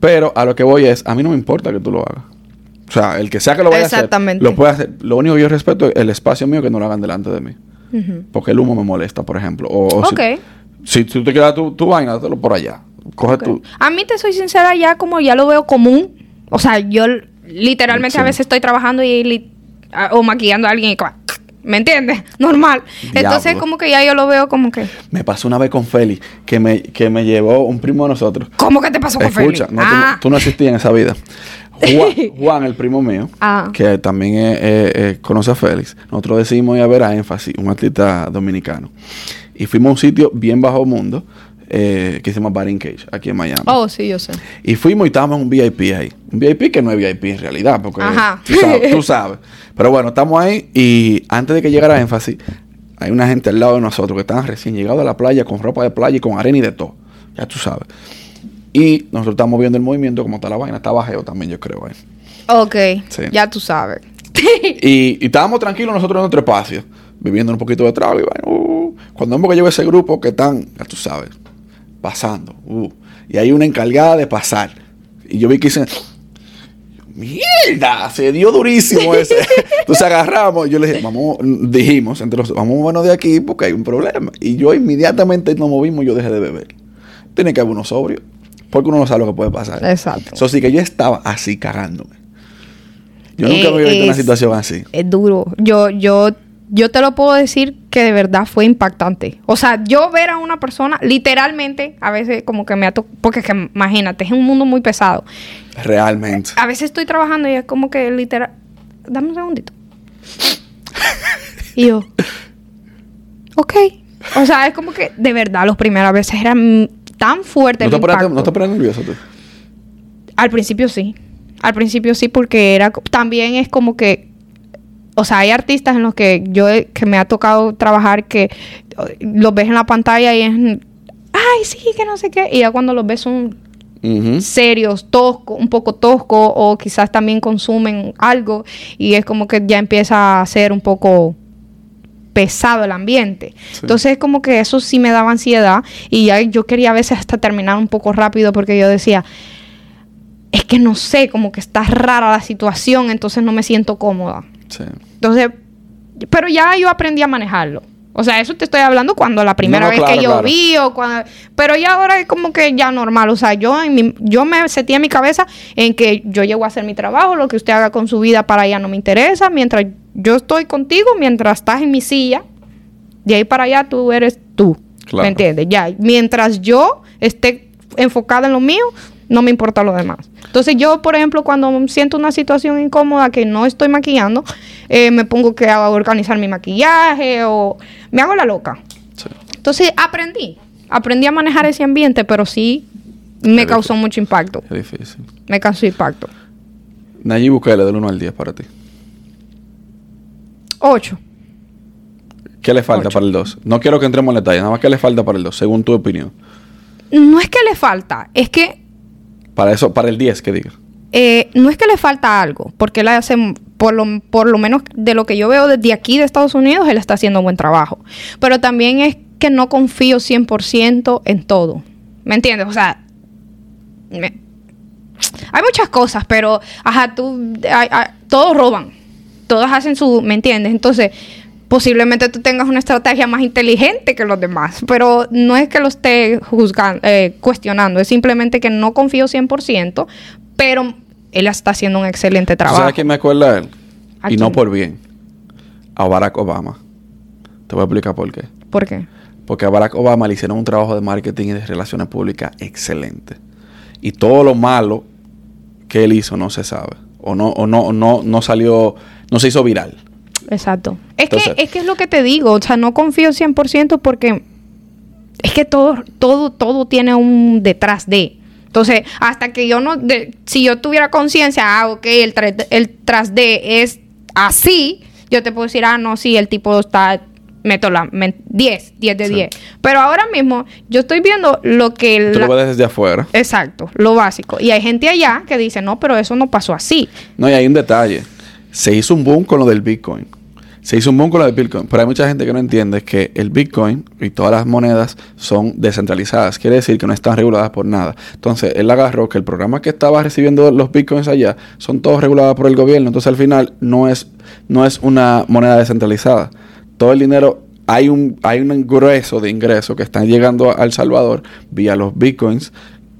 Pero a lo que voy es, a mí no me importa que tú lo hagas. O sea, el que sea que lo vaya a hacer, lo puede hacer. Lo único que yo respeto es el espacio mío que no lo hagan delante de mí. Porque el humo me molesta, por ejemplo. O, o si-
Ok.
Si, tú te quedas tu, tu vaina, dátelo por allá. Coge
Ok.
tu...
A mí te soy sincera, ya como ya lo veo común. O sea, yo literalmente
Sí.
a veces estoy trabajando y o maquillando a alguien y ¿me entiendes? Normal. Entonces como que ya yo lo veo como que,
Me pasó una vez con Félix, que me, que me llevó un primo de nosotros.
¿cómo que te pasó con
Escucha,
Félix?
no-
ah,
tú no existías en esa vida. Juan, Juan, el primo mío,
Ah.
que también eh, eh, eh, conoce a Félix, nosotros decidimos ir a ver a Énfasis, un artista dominicano. Y fuimos a un sitio bien bajo mundo, eh, que se llama Baring Cage, aquí en Miami.
Oh, sí, yo sé.
Y fuimos y estábamos en un VIP ahí. Un VIP que no es VIP en realidad, porque
Ajá.
Tú, sabes, tú sabes. Pero bueno, estamos ahí y antes de que llegara énfasis, hay una gente al lado de nosotros que están recién llegados a la playa con ropa de playa y con arena y de todo. Ya tú sabes. Y nosotros estamos viendo el movimiento, como está la vaina. Está bajeo también, yo creo. ahí.
Ok,
Sí.
ya tú sabes.
Y, y estábamos tranquilos nosotros en nuestro espacio, viviendo un poquito de trago. Y vaina, uh. cuando vemos que llegó ese grupo que están, ya tú sabes, pasando. uh. y hay una encargada de pasar. Y yo vi que dicen, ¡Mierda! Se dio durísimo ese. Entonces agarramos. Yo le dije, vamos, dijimos, entre los, vamos a movernos de aquí porque hay un problema. Y yo inmediatamente nos movimos y yo dejé de beber. Tiene que haber uno sobrio. Porque uno no sabe lo que puede pasar.
Exacto.
Eso sí que yo estaba así cagándome. Yo nunca me había visto en una situación así.
Es duro. Yo, yo, yo te lo puedo decir que de verdad fue impactante. O sea, yo ver a una persona, literalmente, a veces como que me ha tocado, porque es que imagínate, es un mundo muy pesado.
Realmente.
A veces estoy trabajando y es como que literal, dame un segundito. y yo, ok. O sea, es como que de verdad, las primeras veces eran tan fuerte
¿No te,
impacto.
¿No te nervioso tú?
Al principio sí. Al principio sí, porque era también es como que. O sea, hay artistas en los que yo que me ha tocado trabajar que los ves en la pantalla y es. Ay, sí, que no sé qué. Y ya cuando los ves son serios, tosco, un poco tosco, o quizás también consumen algo. Y es como que ya empieza a ser un poco pesado el ambiente.
Sí.
Entonces como que eso sí me daba ansiedad y ya yo quería a veces hasta terminar un poco rápido porque yo decía, es que no sé, como que está rara la situación, entonces no me siento cómoda.
Sí.
Entonces, pero ya yo aprendí a manejarlo. O sea, eso te estoy hablando cuando la primera
no,
vez
claro,
que yo
claro.
vi o cuando... Pero ya ahora es como que ya normal. O sea, yo, en mi- yo me sentí en mi cabeza en que yo llego a hacer mi trabajo, lo que usted haga con su vida para allá no me interesa. Mientras yo estoy contigo, mientras estás en mi silla, de ahí para allá tú eres tú.
Claro.
¿Me entiendes? Ya, mientras yo esté enfocada en lo mío, no me importa lo demás. Entonces yo, por ejemplo, cuando siento una situación incómoda que no estoy maquillando, eh, me pongo que a organizar mi maquillaje o me hago la loca.
sí.
Entonces aprendí, aprendí a manejar ese ambiente, pero sí me causó mucho impacto.
Es difícil.
Me causó impacto.
Nayib Bukele, del 1 al 10 para ti.
Ocho.
¿Qué le falta
Ocho.
para el 2? No quiero que entremos en detalle, nada más ¿qué le falta para el 2, según tu opinión?
No es que le falta, es que
Para eso, para el 10, que diga.
eh, no es que le falta algo, porque él hace, por lo, por lo menos de lo que yo veo desde aquí de Estados Unidos, él está haciendo buen trabajo. Pero también es que no confío 100% en todo. ¿Me entiendes? O sea, me- hay muchas cosas, pero, ajá, tú, hay- hay- todos roban. Todos hacen su, ¿me entiendes? Entonces, posiblemente tú tengas una estrategia más inteligente que los demás, pero no es que lo esté juzgando, eh, cuestionando, es simplemente que no confío 100%, pero él está haciendo un excelente
¿Tú
trabajo.
¿Sabes quién me acuerda de él?
¿A
Y no por bien. A Barack Obama. Te voy a explicar por qué.
¿Por qué?
Porque a Barack Obama le hicieron un trabajo de marketing y de relaciones públicas excelente. Y todo lo malo que él hizo no se sabe. O no, o no, no, no salió, no se hizo viral.
Exacto. Es,
Entonces-
que, es que es lo que te digo, o sea, no confío 100% porque es que todo, todo, todo tiene un detrás de. Entonces, hasta que yo no, de- si yo tuviera conciencia, ah, ok, el, tra- el tras de es así, yo te puedo decir, ah, no, sí, el tipo está, meto la, men- 10, 10 de
Sí.
10. Pero ahora mismo, yo estoy viendo lo que...
Tú
la-
lo ves desde afuera.
Exacto, lo básico. Y hay gente allá que dice, no, pero eso no pasó así.
No, y hay un detalle. Se hizo un boom con lo del Bitcoin. Se hizo un boom con lo del Bitcoin. Pero hay mucha gente que no entiende que el Bitcoin y todas las monedas son descentralizadas. Quiere decir que no están reguladas por nada. Entonces, él agarró que el programa que estaba recibiendo los Bitcoins allá son todos regulados por el gobierno. Entonces, al final, no es, no es una moneda descentralizada. Todo el dinero, hay un, hay un grueso de ingresos que están llegando a El Salvador vía los Bitcoins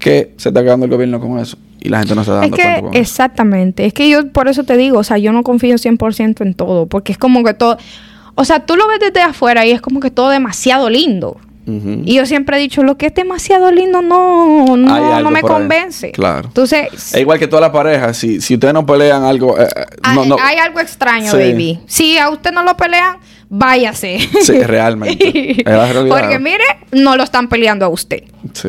que se está quedando el gobierno con eso. Y la gente no se está
Es
dando
que,
cuenta con eso.
exactamente, es que yo por eso te digo, o sea, yo no confío 100% en todo, porque es como que todo, o sea, tú lo ves desde afuera y es como que todo demasiado lindo. Y yo siempre he dicho, lo que es demasiado lindo no, no, no me
ahí.
convence.
Claro.
Entonces,
Es igual que todas las parejas. Si, si ustedes no pelean algo. eh, eh, no,
hay,
no.
hay algo extraño,
Sí.
baby. Si a usted no lo pelean, váyase.
Sí, realmente. Es.
Porque mire, no lo están peleando a usted.
Sí,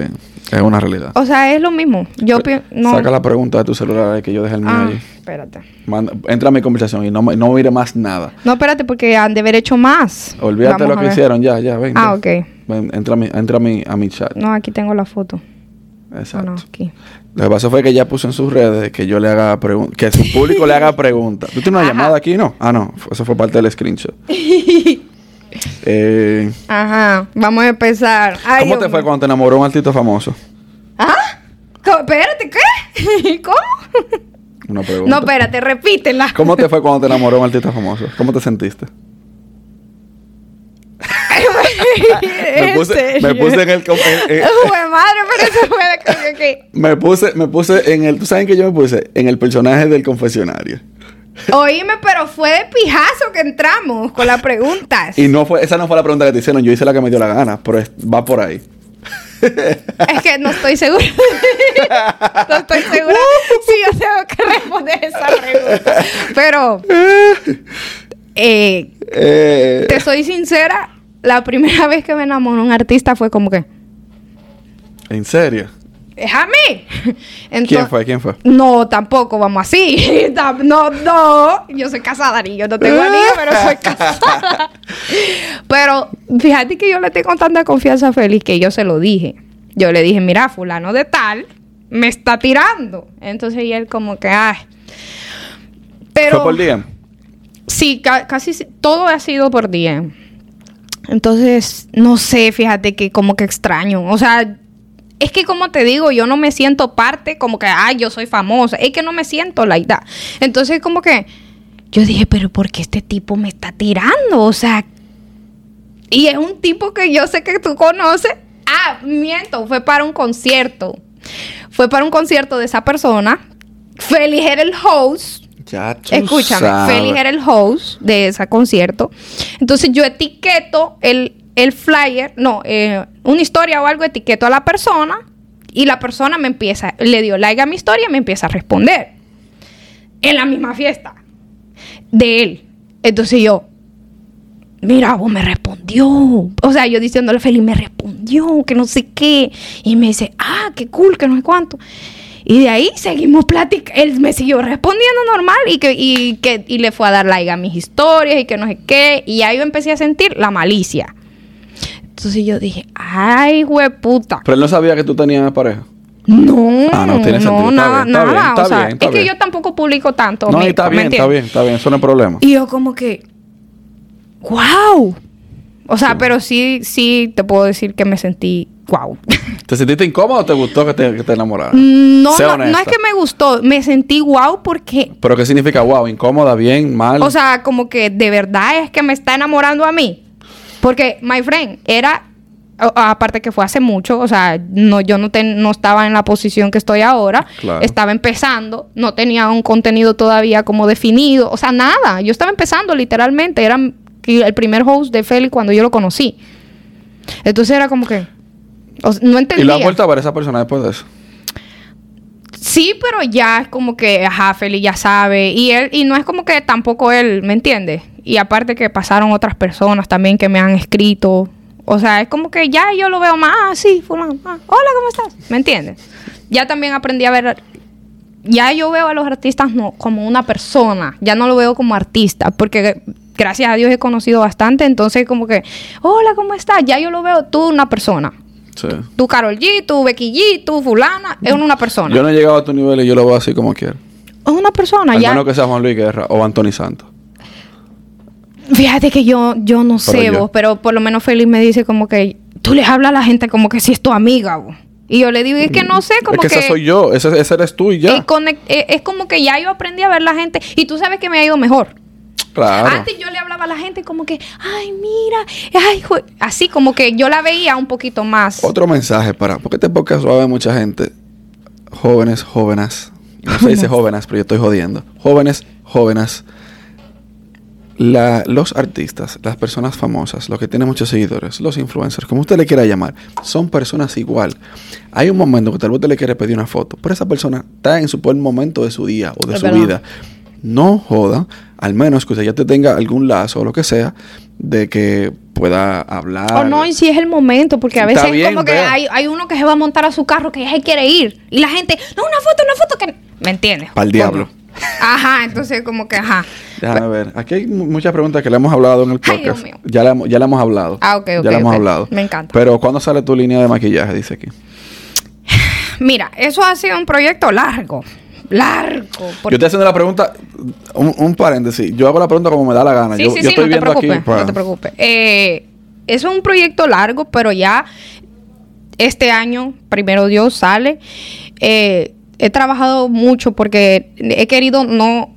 es una realidad.
O sea, es lo mismo. Yo no.
Saca la pregunta de tu celular que yo dejé el mío
Ah,
ahí.
espérate.
Manda- entra a mi conversación y no, no mire más nada.
No, espérate, porque han de haber hecho más.
Olvídate
Vamos
lo que hicieron. Ya, ya, ven.
Ah, ok.
Ven, entra a mi, entra a mi, a mi chat.
No, aquí tengo la foto.
Exacto.
no, aquí.
Lo que pasó fue que ella puso en sus redes que yo le haga preguntas. Que su público le haga preguntas. ¿Tú tienes una
Ajá.
llamada aquí? No. Ah, no. Eso fue parte del screenshot. eh,
Ajá, vamos a empezar. Ay,
¿Cómo te fue cuando te enamoró un artista famoso?
¿Ah? Co- Espérate, ¿qué? ¿Cómo?
Una pregunta.
No, espérate, repítela.
¿Cómo te fue cuando te enamoró un artista famoso? ¿Cómo te sentiste?
es
puse, me puse en el... En,
madre, pero eso fue que...
Me puse, me puse en el... ¿Tú sabes que yo me puse? En el personaje del confesionario.
Oíme, pero fue de pijazo que entramos con las preguntas.
Y no fue, esa no fue la pregunta que te hicieron, yo hice la que me dio la gana, pero va por ahí.
Es que no estoy segura. no estoy segura si yo tengo que responder esa pregunta. Pero, eh, eh. te soy sincera, la primera vez que me enamoró un artista fue como que...
¿En serio?
Es a mí.
¿Quién fue? ¿Quién fue?
No, tampoco, vamos así. No, no. Yo soy casada, ni yo no tengo anillo, pero soy casada. pero fíjate que yo le tengo tanta confianza a Félix que yo se lo dije. Yo le dije, mira, fulano de tal me está tirando. Entonces, y él como que, ay. Pero...
¿Fue por día?
Sí, casi todo ha sido por día. Entonces, no sé, fíjate que como que extraño. O sea, es que como te digo, yo no me siento parte como que, ay, yo soy famosa. Es que no me siento la idea. Entonces como que yo dije, pero ¿por qué este tipo me está tirando? O sea, y es un tipo que yo sé que tú conoces. Ah, miento, fue para un concierto. Fue para un concierto de esa persona. Félix era el host.
Ya
Escúchame, Félix era el host de ese concierto. Entonces yo etiqueto el el flyer, no, eh, una historia o algo, etiqueto a la persona y la persona me empieza, le dio like a mi historia y me empieza a responder. En la misma fiesta de él. Entonces yo, mira, vos me respondió. O sea, yo diciéndole feliz, me respondió, que no sé qué. Y me dice, ah, qué cool, que no sé cuánto. Y de ahí seguimos platicando. Él me siguió respondiendo normal y que, y que y le fue a dar like a mis historias y que no sé qué. Y ahí yo empecé a sentir la malicia. Entonces yo dije, ay, hueputa.
Pero él no sabía que tú tenías pareja.
No, ah, no, tiene sentido. no, nada, nada. o sea, es que yo tampoco publico tanto.
No, está bien, está bien, está bien, eso no es problema.
Y yo como que, wow. O sea, pero sí, sí te puedo decir que me sentí wow.
¿Te sentiste incómodo o te gustó que te, que te enamoraran?
No, no, no, es que me gustó, me sentí wow porque...
¿Pero qué significa wow? ¿Incómoda, bien, mal?
O sea, como que de verdad es que me está enamorando a mí. Porque, my friend, era aparte que fue hace mucho, o sea, no, yo no, no estaba en la posición que estoy ahora, estaba empezando, no tenía un contenido todavía como definido, o sea, nada, yo estaba empezando literalmente, era el primer host de Félix cuando yo lo conocí. Entonces era como que, no entendía.
¿Y lo ha vuelto a ver esa persona después de eso?
Sí, pero ya es como que, ajá, Félix ya sabe, y él, y no es como que tampoco él, ¿me entiendes? Y aparte que pasaron otras personas también que me han escrito. O sea, es como que ya yo lo veo más, ah, sí, fulano, ah, hola, ¿cómo estás? ¿Me entiendes? Ya también aprendí a ver, ya yo veo a los artistas no como una persona, ya no lo veo como artista, porque gracias a Dios he conocido bastante, entonces como que, hola, ¿cómo estás? Ya yo lo veo tú una persona. Sí. Tú Carol G, tú Becky G, tú fulana, es una persona.
Yo no he llegado a tu nivel y yo lo veo así como quiero.
Es una persona,
Al ya. menos que sea Juan Luis Guerra o Anthony Santos.
Fíjate que yo, yo no sé vos, pero por lo menos Félix me dice como que tú les hablas a la gente como que si es tu amiga vos. Y yo le digo, es que no sé, como
es que... esa soy yo, ese, eres tú y ya.
Eh, es como que ya yo aprendí a ver la gente y tú sabes que me ha ido mejor.
Claro.
Antes yo le hablaba a la gente como que, ay, mira, ay, así como que yo la veía un poquito más.
Otro mensaje para, porque este podcast ve mucha gente, jóvenes, jóvenes, no se dice jóvenes, pero yo estoy jodiendo, jóvenes, jóvenes los artistas, las personas famosas, los que tienen muchos seguidores, los influencers, como usted le quiera llamar, son personas igual. Hay un momento que tal vez usted le quiere pedir una foto, pero esa persona está en su buen momento de su día o de su vida. No joda, al menos que usted ya te tenga algún lazo o lo que sea, de que pueda hablar.
O no, y si es el momento, porque a veces es como que hay, hay, uno que se va a montar a su carro que ya quiere ir. Y la gente, no, una foto, una foto que... ¿Me entiendes?
Para el diablo.
Ajá, entonces como que, ajá.
Déjame ver. Aquí hay muchas preguntas que le hemos hablado en el podcast. Ya la, ya la hemos hablado.
Ah, ok, ok.
Ya la hemos hablado.
Me encanta.
Pero ¿cuándo sale tu línea de maquillaje? Dice aquí.
Mira, eso ha sido un proyecto largo. Largo.
Yo estoy haciendo la pregunta, un, paréntesis. Yo hago la pregunta como me da la gana.
Sí,
yo,
sí,
yo
sí, no te preocupes. No te preocupes. Eh, es un proyecto largo, pero ya este año, primero Dios, sale. Eh, he trabajado mucho porque he querido no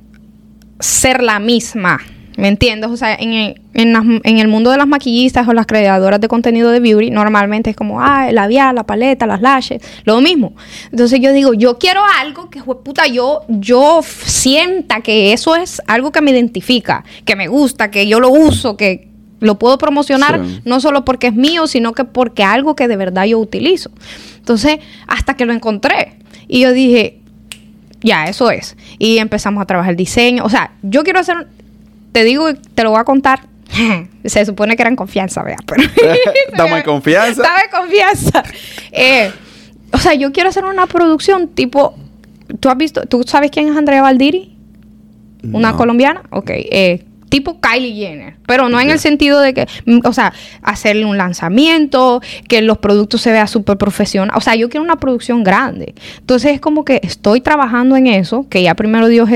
ser la misma ¿Me entiendes? O sea, en el, en, las- en el mundo de las maquillistas o las creadoras de contenido de beauty, normalmente es como, ah, el labial, la paleta, las lashes, lo mismo. Entonces yo digo, yo quiero algo que, puta, yo, yo sienta que eso es algo que me identifica, que me gusta, que yo lo uso, que lo puedo promocionar,
Sí.
no solo porque es mío, sino que porque algo que de verdad yo utilizo. Entonces, hasta que lo encontré. Y yo dije, ya, eso es. Y empezamos a trabajar el diseño. O sea, yo quiero hacer, te digo, te lo voy a contar. Se supone que era en confianza, vea, pero...
En confianza.
Estaba en confianza. Eh, o sea, yo quiero hacer una producción tipo... ¿Tú has visto, tú sabes quién es Andrea Valdiri? Una
No.
colombiana, ok. eh, tipo Kylie Jenner, pero no en el sentido de que, mm, o sea, hacerle un lanzamiento, que los productos se vea súper profesional. O sea, yo quiero una producción grande. Entonces es como que estoy trabajando en eso, que ya primero Dios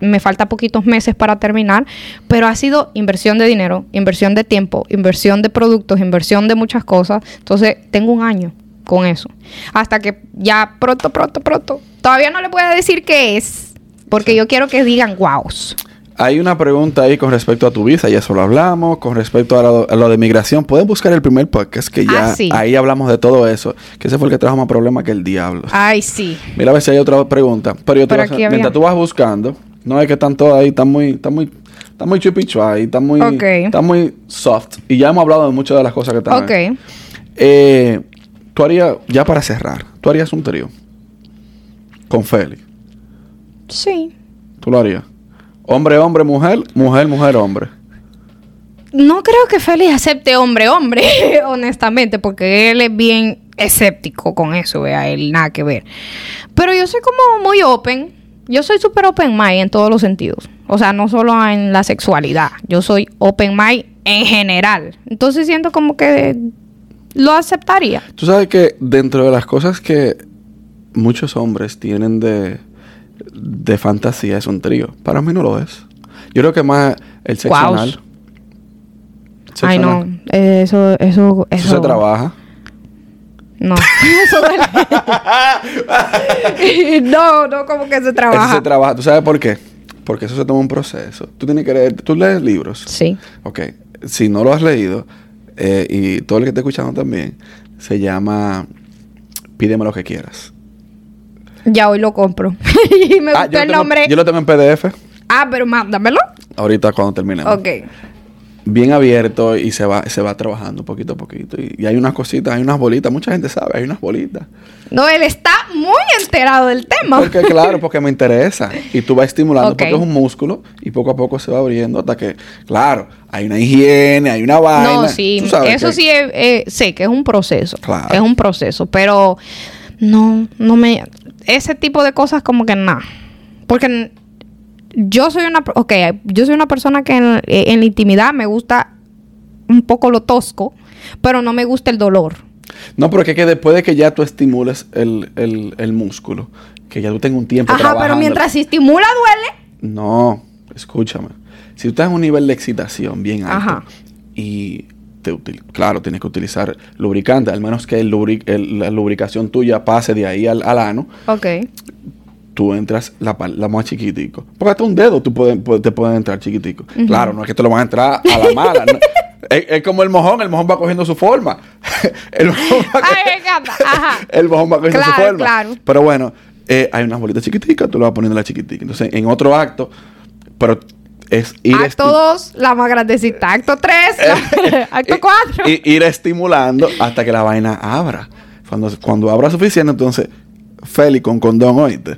me falta poquitos meses para terminar, pero ha sido inversión de dinero, inversión de tiempo, inversión de productos, inversión de muchas cosas. Entonces tengo un año con eso. Hasta que ya pronto, pronto, pronto. Todavía no le puedo decir qué es, porque yo quiero que digan wows.
Hay una pregunta ahí con respecto a tu visa, ya eso lo hablamos. Con respecto a lo, a lo de migración, pueden buscar el primer podcast que ya
Ah, sí.
ahí hablamos de todo eso. Que ese fue el que trajo más problemas que el diablo.
Ay, sí.
Mira a ver si hay otra pregunta. Pero yo te
aquí había-
mientras tú vas buscando, no es que están todos ahí, están muy, están muy, están muy chupichua ahí, están muy, están muy soft. Y ya hemos hablado de muchas de las cosas que están ahí. Eh, tú harías, ya para cerrar, tú harías un trío con Félix.
Sí.
Tú lo harías. Hombre, hombre, mujer, mujer, mujer, hombre.
No creo que Félix acepte hombre, hombre, honestamente, porque él es bien escéptico con eso, vea, él nada que ver. Pero yo soy como muy open. Yo soy súper open mind en todos los sentidos. O sea, no solo en la sexualidad. Yo soy open mind en general. Entonces siento como que lo aceptaría.
Tú sabes que dentro de las cosas que muchos hombres tienen de, de fantasía es un trío. Para mí no lo es. Yo creo que más el sexo
Guau.
anal. Sexo
Ay, no. eh, Eso, eso,
Eso
eso.
se trabaja.
No. Eso duele. no, no, como que se
Eso
trabaja.
se trabaja. ¿Tú sabes por qué? Porque eso se toma un proceso. Tú tienes que leer. ¿Tú lees libros?
Sí.
Ok. Si no lo has leído, eh, y todo el que esté escuchando también, se llama Pídeme lo que quieras.
Ya hoy lo compro. y me
Ah,
gustó el
tengo,
nombre.
yo lo tengo en PDF.
Ah, pero mándamelo.
Ahorita cuando terminemos.
Ok.
Bien abierto y se va, se va trabajando poquito a poquito. Y, y hay unas cositas, hay unas bolitas, mucha gente sabe, hay unas bolitas.
No, él está muy enterado del tema.
Porque claro, porque me interesa. Y tú vas estimulando porque es un músculo y poco a poco se va abriendo hasta que, claro, hay una higiene, hay una vaina.
no, sí. Eso
que-
sí eh, eh, sé que es un proceso.
Claro.
Es un proceso. Pero no, no me. Ese tipo de cosas como que nada. Porque yo soy una. Ok, yo soy una persona que en, en la intimidad me gusta un poco lo tosco, pero no me gusta el dolor.
No, pero que, que después de que ya tú estimules el, el, el músculo, que ya tú tengas un tiempo
Ajá, pero mientras se estimula duele.
No, escúchame. Si tú estás en un nivel de excitación bien alto
Ajá.
y te claro, tienes que utilizar lubricante, al menos que el lubri- el- la lubricación tuya pase de ahí al, al ano,
Ok.
Tú entras la, la más chiquitico. Porque hasta un dedo tú puede- puede- te pueden entrar chiquitico. Claro, no es que te lo van a entrar a la mala. ¿no? es, es como el mojón, el mojón va cogiendo su forma. el, mojón va
Ay, me encanta. Ajá.
el mojón va cogiendo su forma.
claro.
Pero bueno, eh, hay unas bolitas chiquiticas, tú le vas poniendo la chiquitica. Entonces, en otro acto, pero es ir
Acto
esti-
2, la más grandecita. Acto 3, acto 4.
y, y- ir estimulando hasta que la vaina abra. Cuando, cuando abra suficiente, entonces, Feli con condón, oíste.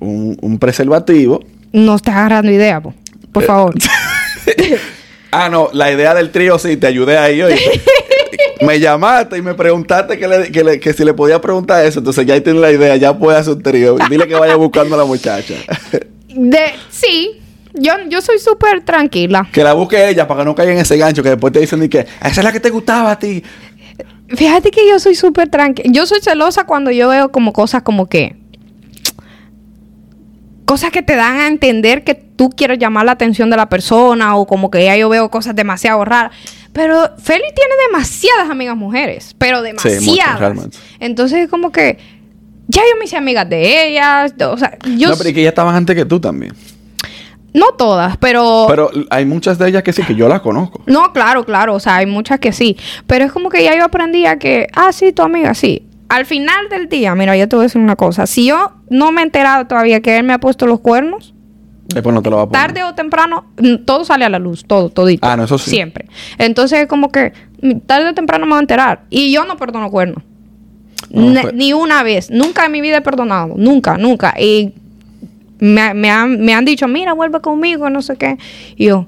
Un, un preservativo.
No estás agarrando idea, po. por favor.
Ah, no, la idea del trío sí, te ayudé ahí, oíste. me llamaste y me preguntaste que, le- que le- que si le podía preguntar eso. Entonces ya ahí tienes la idea, ya puedes hacer un trío. Dile que vaya buscando a la muchacha.
De, sí, yo, yo soy súper tranquila.
que la busque ella para que no caiga en ese gancho que después te dicen ni que esa es la que te gustaba a ti.
Fíjate que yo soy súper tranquila. Yo soy celosa cuando yo veo como cosas como que... Cosas que te dan a entender que tú quieres llamar la atención de la persona o como que ya yo veo cosas demasiado raras. Pero Feli tiene demasiadas amigas mujeres, pero
muchas,
demasiadas.
realmente.
Entonces es como que ya yo me hice amigas de ellas, o sea, yo
no, pero y que ya estabas antes que tú también.
No todas, pero...
Pero hay muchas de ellas que sí, que yo las conozco.
No, claro, claro. O sea, hay muchas que sí. Pero es como que ya yo aprendí a que, ah, sí, tu amiga, sí. Al final del día, mira, yo te voy a decir una cosa. Si yo no me he enterado todavía que él me ha puesto los cuernos,
Después no te lo va a poner.
tarde o temprano, todo sale a la luz, todo, todito.
Ah, no, eso sí.
Siempre. Entonces, como que mm, tarde o temprano me voy a enterar. Y yo no perdono cuernos.
No, pues-
Ni una vez. Nunca en mi vida he perdonado. Nunca, nunca. Y me, me han, me han dicho, mira, vuelve conmigo, no sé qué. Y yo,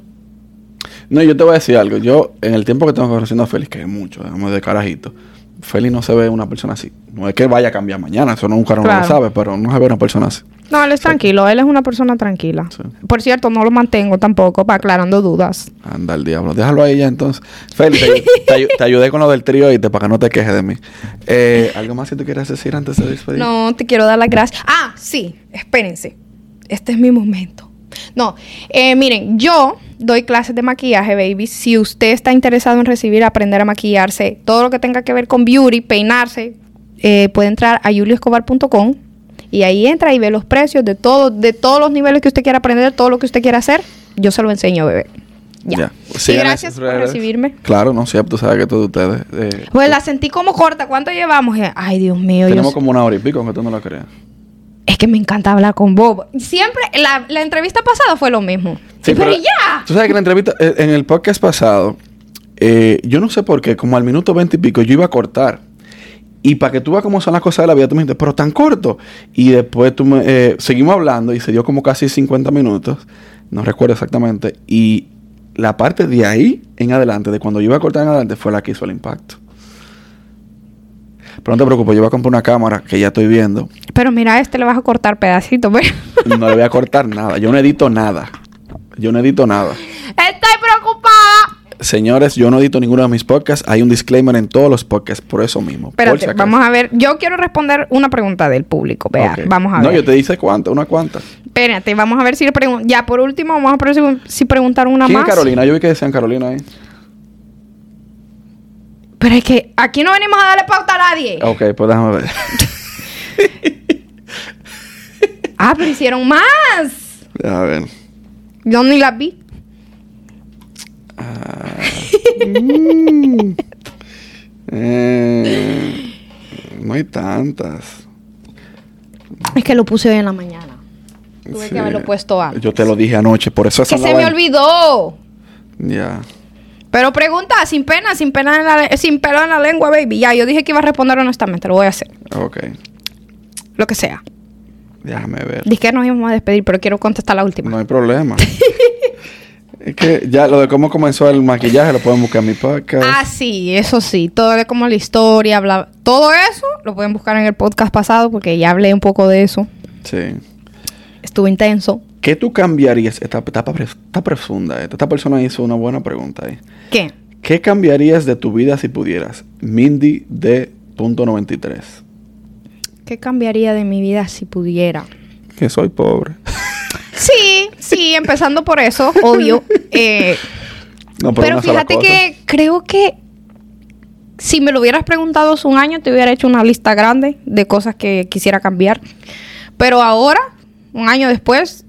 No, yo te voy a decir algo. Yo, en el tiempo que tengo conociendo a Félix, que es mucho, digamos, de carajito, Félix no se ve una persona así. No es que vaya a cambiar mañana, eso nunca no
Claro.
lo sabe, pero no se ve una persona así.
no, él es tranquilo. Él es una persona tranquila.
Sí.
Por cierto, no lo mantengo tampoco, para aclarando dudas.
Anda el diablo. Déjalo ahí ya entonces. Félix, te, te ayu- te ayudé con lo del trío y te para que no te quejes de mí. Eh, ¿Algo más que tú quieras decir antes de despedir?
No, te quiero dar las gracias. Ah, sí, espérense. Este es mi momento. No, eh, miren, yo doy clases de maquillaje, baby. Si usted está interesado en recibir, aprender a maquillarse, todo lo que tenga que ver con beauty, peinarse, eh, puede entrar a julioescobar.com y ahí entra y ve los precios de todo, de todos los niveles que usted quiera aprender, todo lo que usted quiera hacer. Yo se lo enseño, bebé. Ya. Y
Sigan
gracias por recibirme.
Claro, no sé, tú sabes que todos ustedes. eh,
Pues la sentí como corta. ¿Cuánto llevamos? Eh, Ay, Dios mío.
tenemos como una hora y pico, aunque tú no lo creas.
Es que me encanta hablar con Bob. Siempre, la, la entrevista pasada fue lo mismo.
Sí,
pero, ya.
Tú sabes que la entrevista, eh, en el podcast pasado, eh, yo no sé por qué, como al minuto veinte y pico, yo iba a cortar. Y para que tú veas cómo son las cosas de la vida, tú me dijiste, pero tan corto. Y después tú me, eh, seguimos hablando y se dio como casi 50 minutos, no recuerdo exactamente. Y la parte de ahí en adelante, de cuando yo iba a cortar en adelante, fue la que hizo el impacto. Pero no te preocupes, yo voy a comprar una cámara que ya estoy viendo.
Pero mira, a este le vas a cortar pedacitos. pero-
No le voy a cortar nada. Yo no edito nada. Yo no edito nada.
Estoy preocupada.
Señores, yo no edito ninguno de mis podcasts. Hay un disclaimer en todos los podcasts por eso mismo.
Espérate,
si
vamos a ver. Yo quiero responder una pregunta del público. Vea, vamos a
No,
ver.
yo te dice cuántas, una cuanta.
Espérate, vamos a ver si le pregunto. Ya, por último, vamos a ver si, preguntaron una
¿Quién
más.
es Carolina? Yo vi que decían Carolina ahí.
Pero es que aquí no venimos a darle pauta a nadie.
Ok, pues déjame ver.
Ah, pero hicieron más.
Déjame ver.
Yo ni las vi.
Mm. Eh, no hay tantas.
Es que lo puse hoy en la mañana. Tuve
Sí.
que haberlo puesto antes.
Yo te lo dije anoche, por eso
que
esa
se
no
me olvidó.
Ya.
Pero pregunta, sin pena, sin pena en la, sin pelo en la lengua, baby. Ya, yo dije que iba a responder honestamente, lo voy a hacer.
Ok.
Lo que sea.
Déjame ver.
Dije que nos íbamos a despedir, pero quiero contestar la última.
No hay problema. es que ya lo de cómo comenzó el maquillaje lo pueden buscar en mi podcast.
Ah, sí, eso sí. Todo de como la historia, bla, todo eso lo pueden buscar en el podcast pasado porque ya hablé un poco de eso.
Sí.
Estuvo intenso.
¿Qué tú cambiarías? Esta, esta, esta profunda. Esta, esta persona hizo una buena pregunta ahí.
¿Qué?
¿Qué cambiarías de tu vida si pudieras? Mindy de punto 93.
¿Qué cambiaría de mi vida si pudiera?
Que soy pobre.
Sí, sí, empezando por eso, obvio. Eh,
No,
pero fíjate que creo que si me lo hubieras preguntado hace un año, te hubiera hecho una lista grande de cosas que quisiera cambiar. Pero ahora, un año después,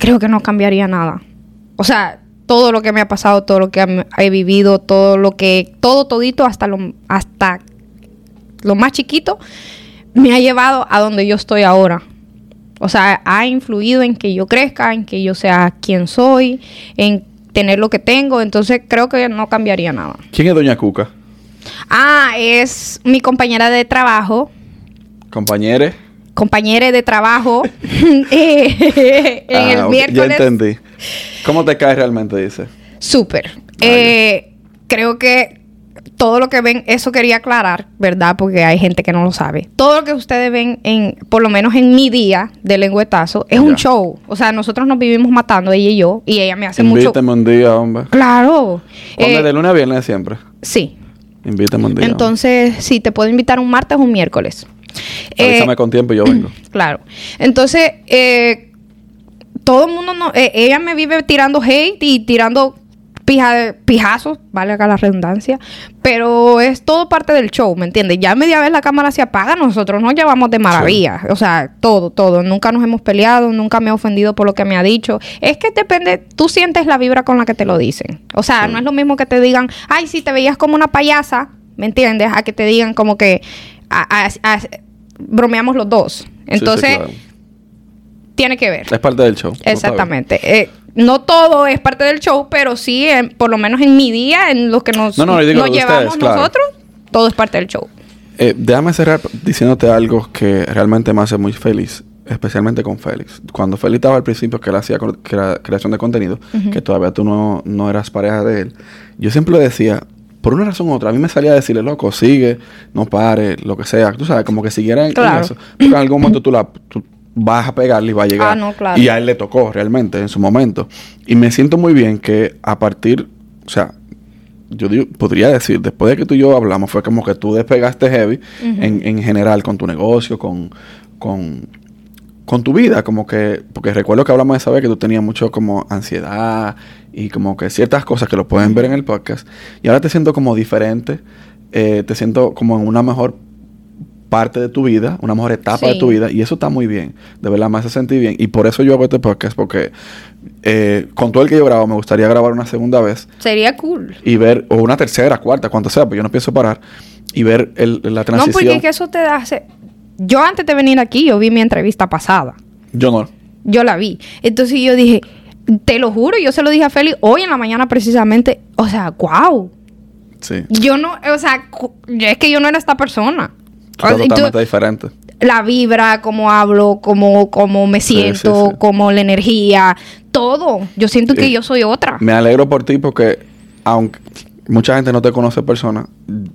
creo que no cambiaría nada. O sea, todo lo que me ha pasado, todo lo que he vivido, todo lo que, todo todito, hasta lo, hasta lo más chiquito, me ha llevado a donde yo estoy ahora. O sea, ha influido en que yo crezca, en que yo sea quien soy, en tener lo que tengo. Entonces creo que no cambiaría nada.
¿Quién es Doña Cuca?
Ah, es mi compañera de trabajo,
Compañere.
Compañera de trabajo eh, en
Ah,
el
ok,
miércoles.
Ya entendí. ¿Cómo te cae realmente? Dice.
Súper. Eh, creo que todo lo que ven, eso quería aclarar, ¿verdad? Porque hay gente que no lo sabe. Todo lo que ustedes ven, en, por lo menos en mi día de lengüetazo, es un show. O sea, nosotros nos vivimos matando, ella y yo, y ella me hace mucho...
Invítame un día, hombre.
Claro.
¿Cuándo
Eh,
de lunes a viernes siempre?
sí.
Invítame un día.
Entonces, sí, te puedo invitar un martes o un miércoles. Eh,
Avísame con tiempo y yo vengo.
Claro. Entonces, eh, todo el mundo no, eh, ella me vive tirando hate y tirando pija, pijazos, vale acá la redundancia, pero es todo parte del show, ¿me entiendes? Ya media vez la cámara se apaga, nosotros nos llevamos de maravilla, o sea, todo, todo, nunca nos hemos peleado, nunca me he ofendido por lo que me ha dicho, es que depende, tú sientes la vibra con la que te lo dicen, o sea, no es lo mismo que te digan, ay, si te veías como una payasa, ¿me entiendes? A que te digan como que a- a- a- bromeamos los dos, entonces...
claro.
Tiene que ver.
Es parte del show.
Exactamente. Eh, no todo es parte del show, pero sí, por lo menos en mi día, en los que nos,
No, no,
nos llevamos
claro.
nosotros, todo es parte del show.
Eh, déjame cerrar diciéndote algo que realmente me hace muy feliz, especialmente con Félix. Cuando Félix estaba al principio, que él hacía cre- crea- creación de contenido, que todavía tú no, no eras pareja de él, yo siempre le decía, por una razón u otra, a mí me salía a decirle, loco, sigue, no pare, lo que sea. Tú sabes, como que siguiera en, en
Claro.
eso. Porque en algún momento tú la... tú vas a pegarle y va a llegar.
Ah, no, claro.
Y a él le tocó realmente en su momento. Y me siento muy bien que a partir, o sea, yo digo- podría decir, después de que tú y yo hablamos, fue como que tú despegaste heavy en, en general con tu negocio, con, con, con tu vida, como que, porque recuerdo que hablamos de esa vez que tú tenías mucho como ansiedad y como que ciertas cosas que lo pueden ver en el podcast. Y ahora te siento como diferente, eh, te siento como en una mejor parte de tu vida, una mejor etapa de tu vida, y eso está muy bien, de verdad me hace sentir bien, y por eso yo hago este podcast, porque eh, con todo el que yo grabo, me gustaría grabar una segunda vez,
Sería cool.
y ver, o una tercera, cuarta, cuanto sea, pues yo no pienso parar, y ver el, la
No,
transición.
porque es que eso te hace... Yo antes de venir aquí, yo vi mi entrevista pasada.
Yo no.
Yo la vi. Entonces yo dije, te lo juro, yo se lo dije a Félix hoy en la mañana precisamente. O sea, wow.
Sí.
Yo no, o sea, es que yo no era esta persona.
Tú estás
Y tú-
totalmente diferente.
la vibra, cómo hablo, cómo, cómo me siento,
sí, sí.
cómo la energía, todo. Yo siento que yo soy otra.
Me alegro por ti porque, aunque mucha gente no te conoce persona,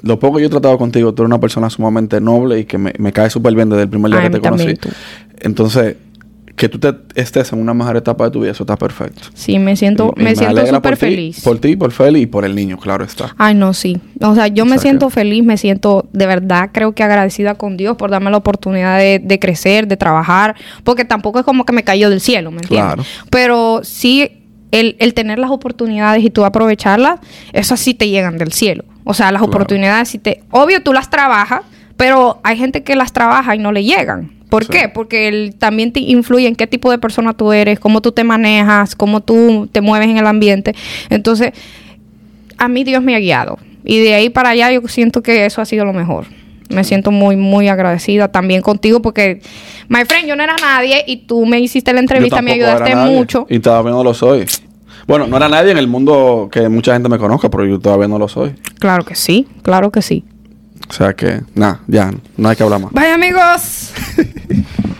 lo poco que yo he tratado contigo, tú eres una persona sumamente noble y que me, me cae súper bien desde el primer día
Ay,
que te conocí.
tú.
Entonces, que tú te estés en una mejor etapa de tu vida, eso está perfecto.
Sí, me siento,
Y- y
me siento súper feliz.
Por ti, por Feli y por el niño, claro está.
Ay, no, sí. O sea, yo me siento feliz, me siento de verdad, creo que agradecida con Dios por darme la oportunidad de, de crecer, de trabajar, porque tampoco es como que me cayó del cielo, ¿me entiendes?
Claro.
Pero sí, el, el tener las oportunidades y tú aprovecharlas, esas sí te llegan del cielo. O sea, las
Claro.
oportunidades sí te... Obvio, tú las trabajas, pero hay gente que las trabaja y no le llegan. ¿Por
Sí.
qué? Porque el- también te influye en qué tipo de persona tú eres, cómo tú te manejas, cómo tú te mueves en el ambiente. Entonces, a mí Dios me ha guiado. Y de ahí para allá yo siento que eso ha sido lo mejor. Me siento muy, muy agradecida también contigo porque, my friend, yo no era nadie y tú me hiciste la entrevista, me ayudaste
era nadie,
mucho.
Y todavía no lo soy. Bueno, no era nadie en el mundo que mucha gente me conozca, pero yo todavía no lo soy.
Claro que sí, claro que sí.
O sea que, nada, ya, no hay que hablar más.
Bye amigos.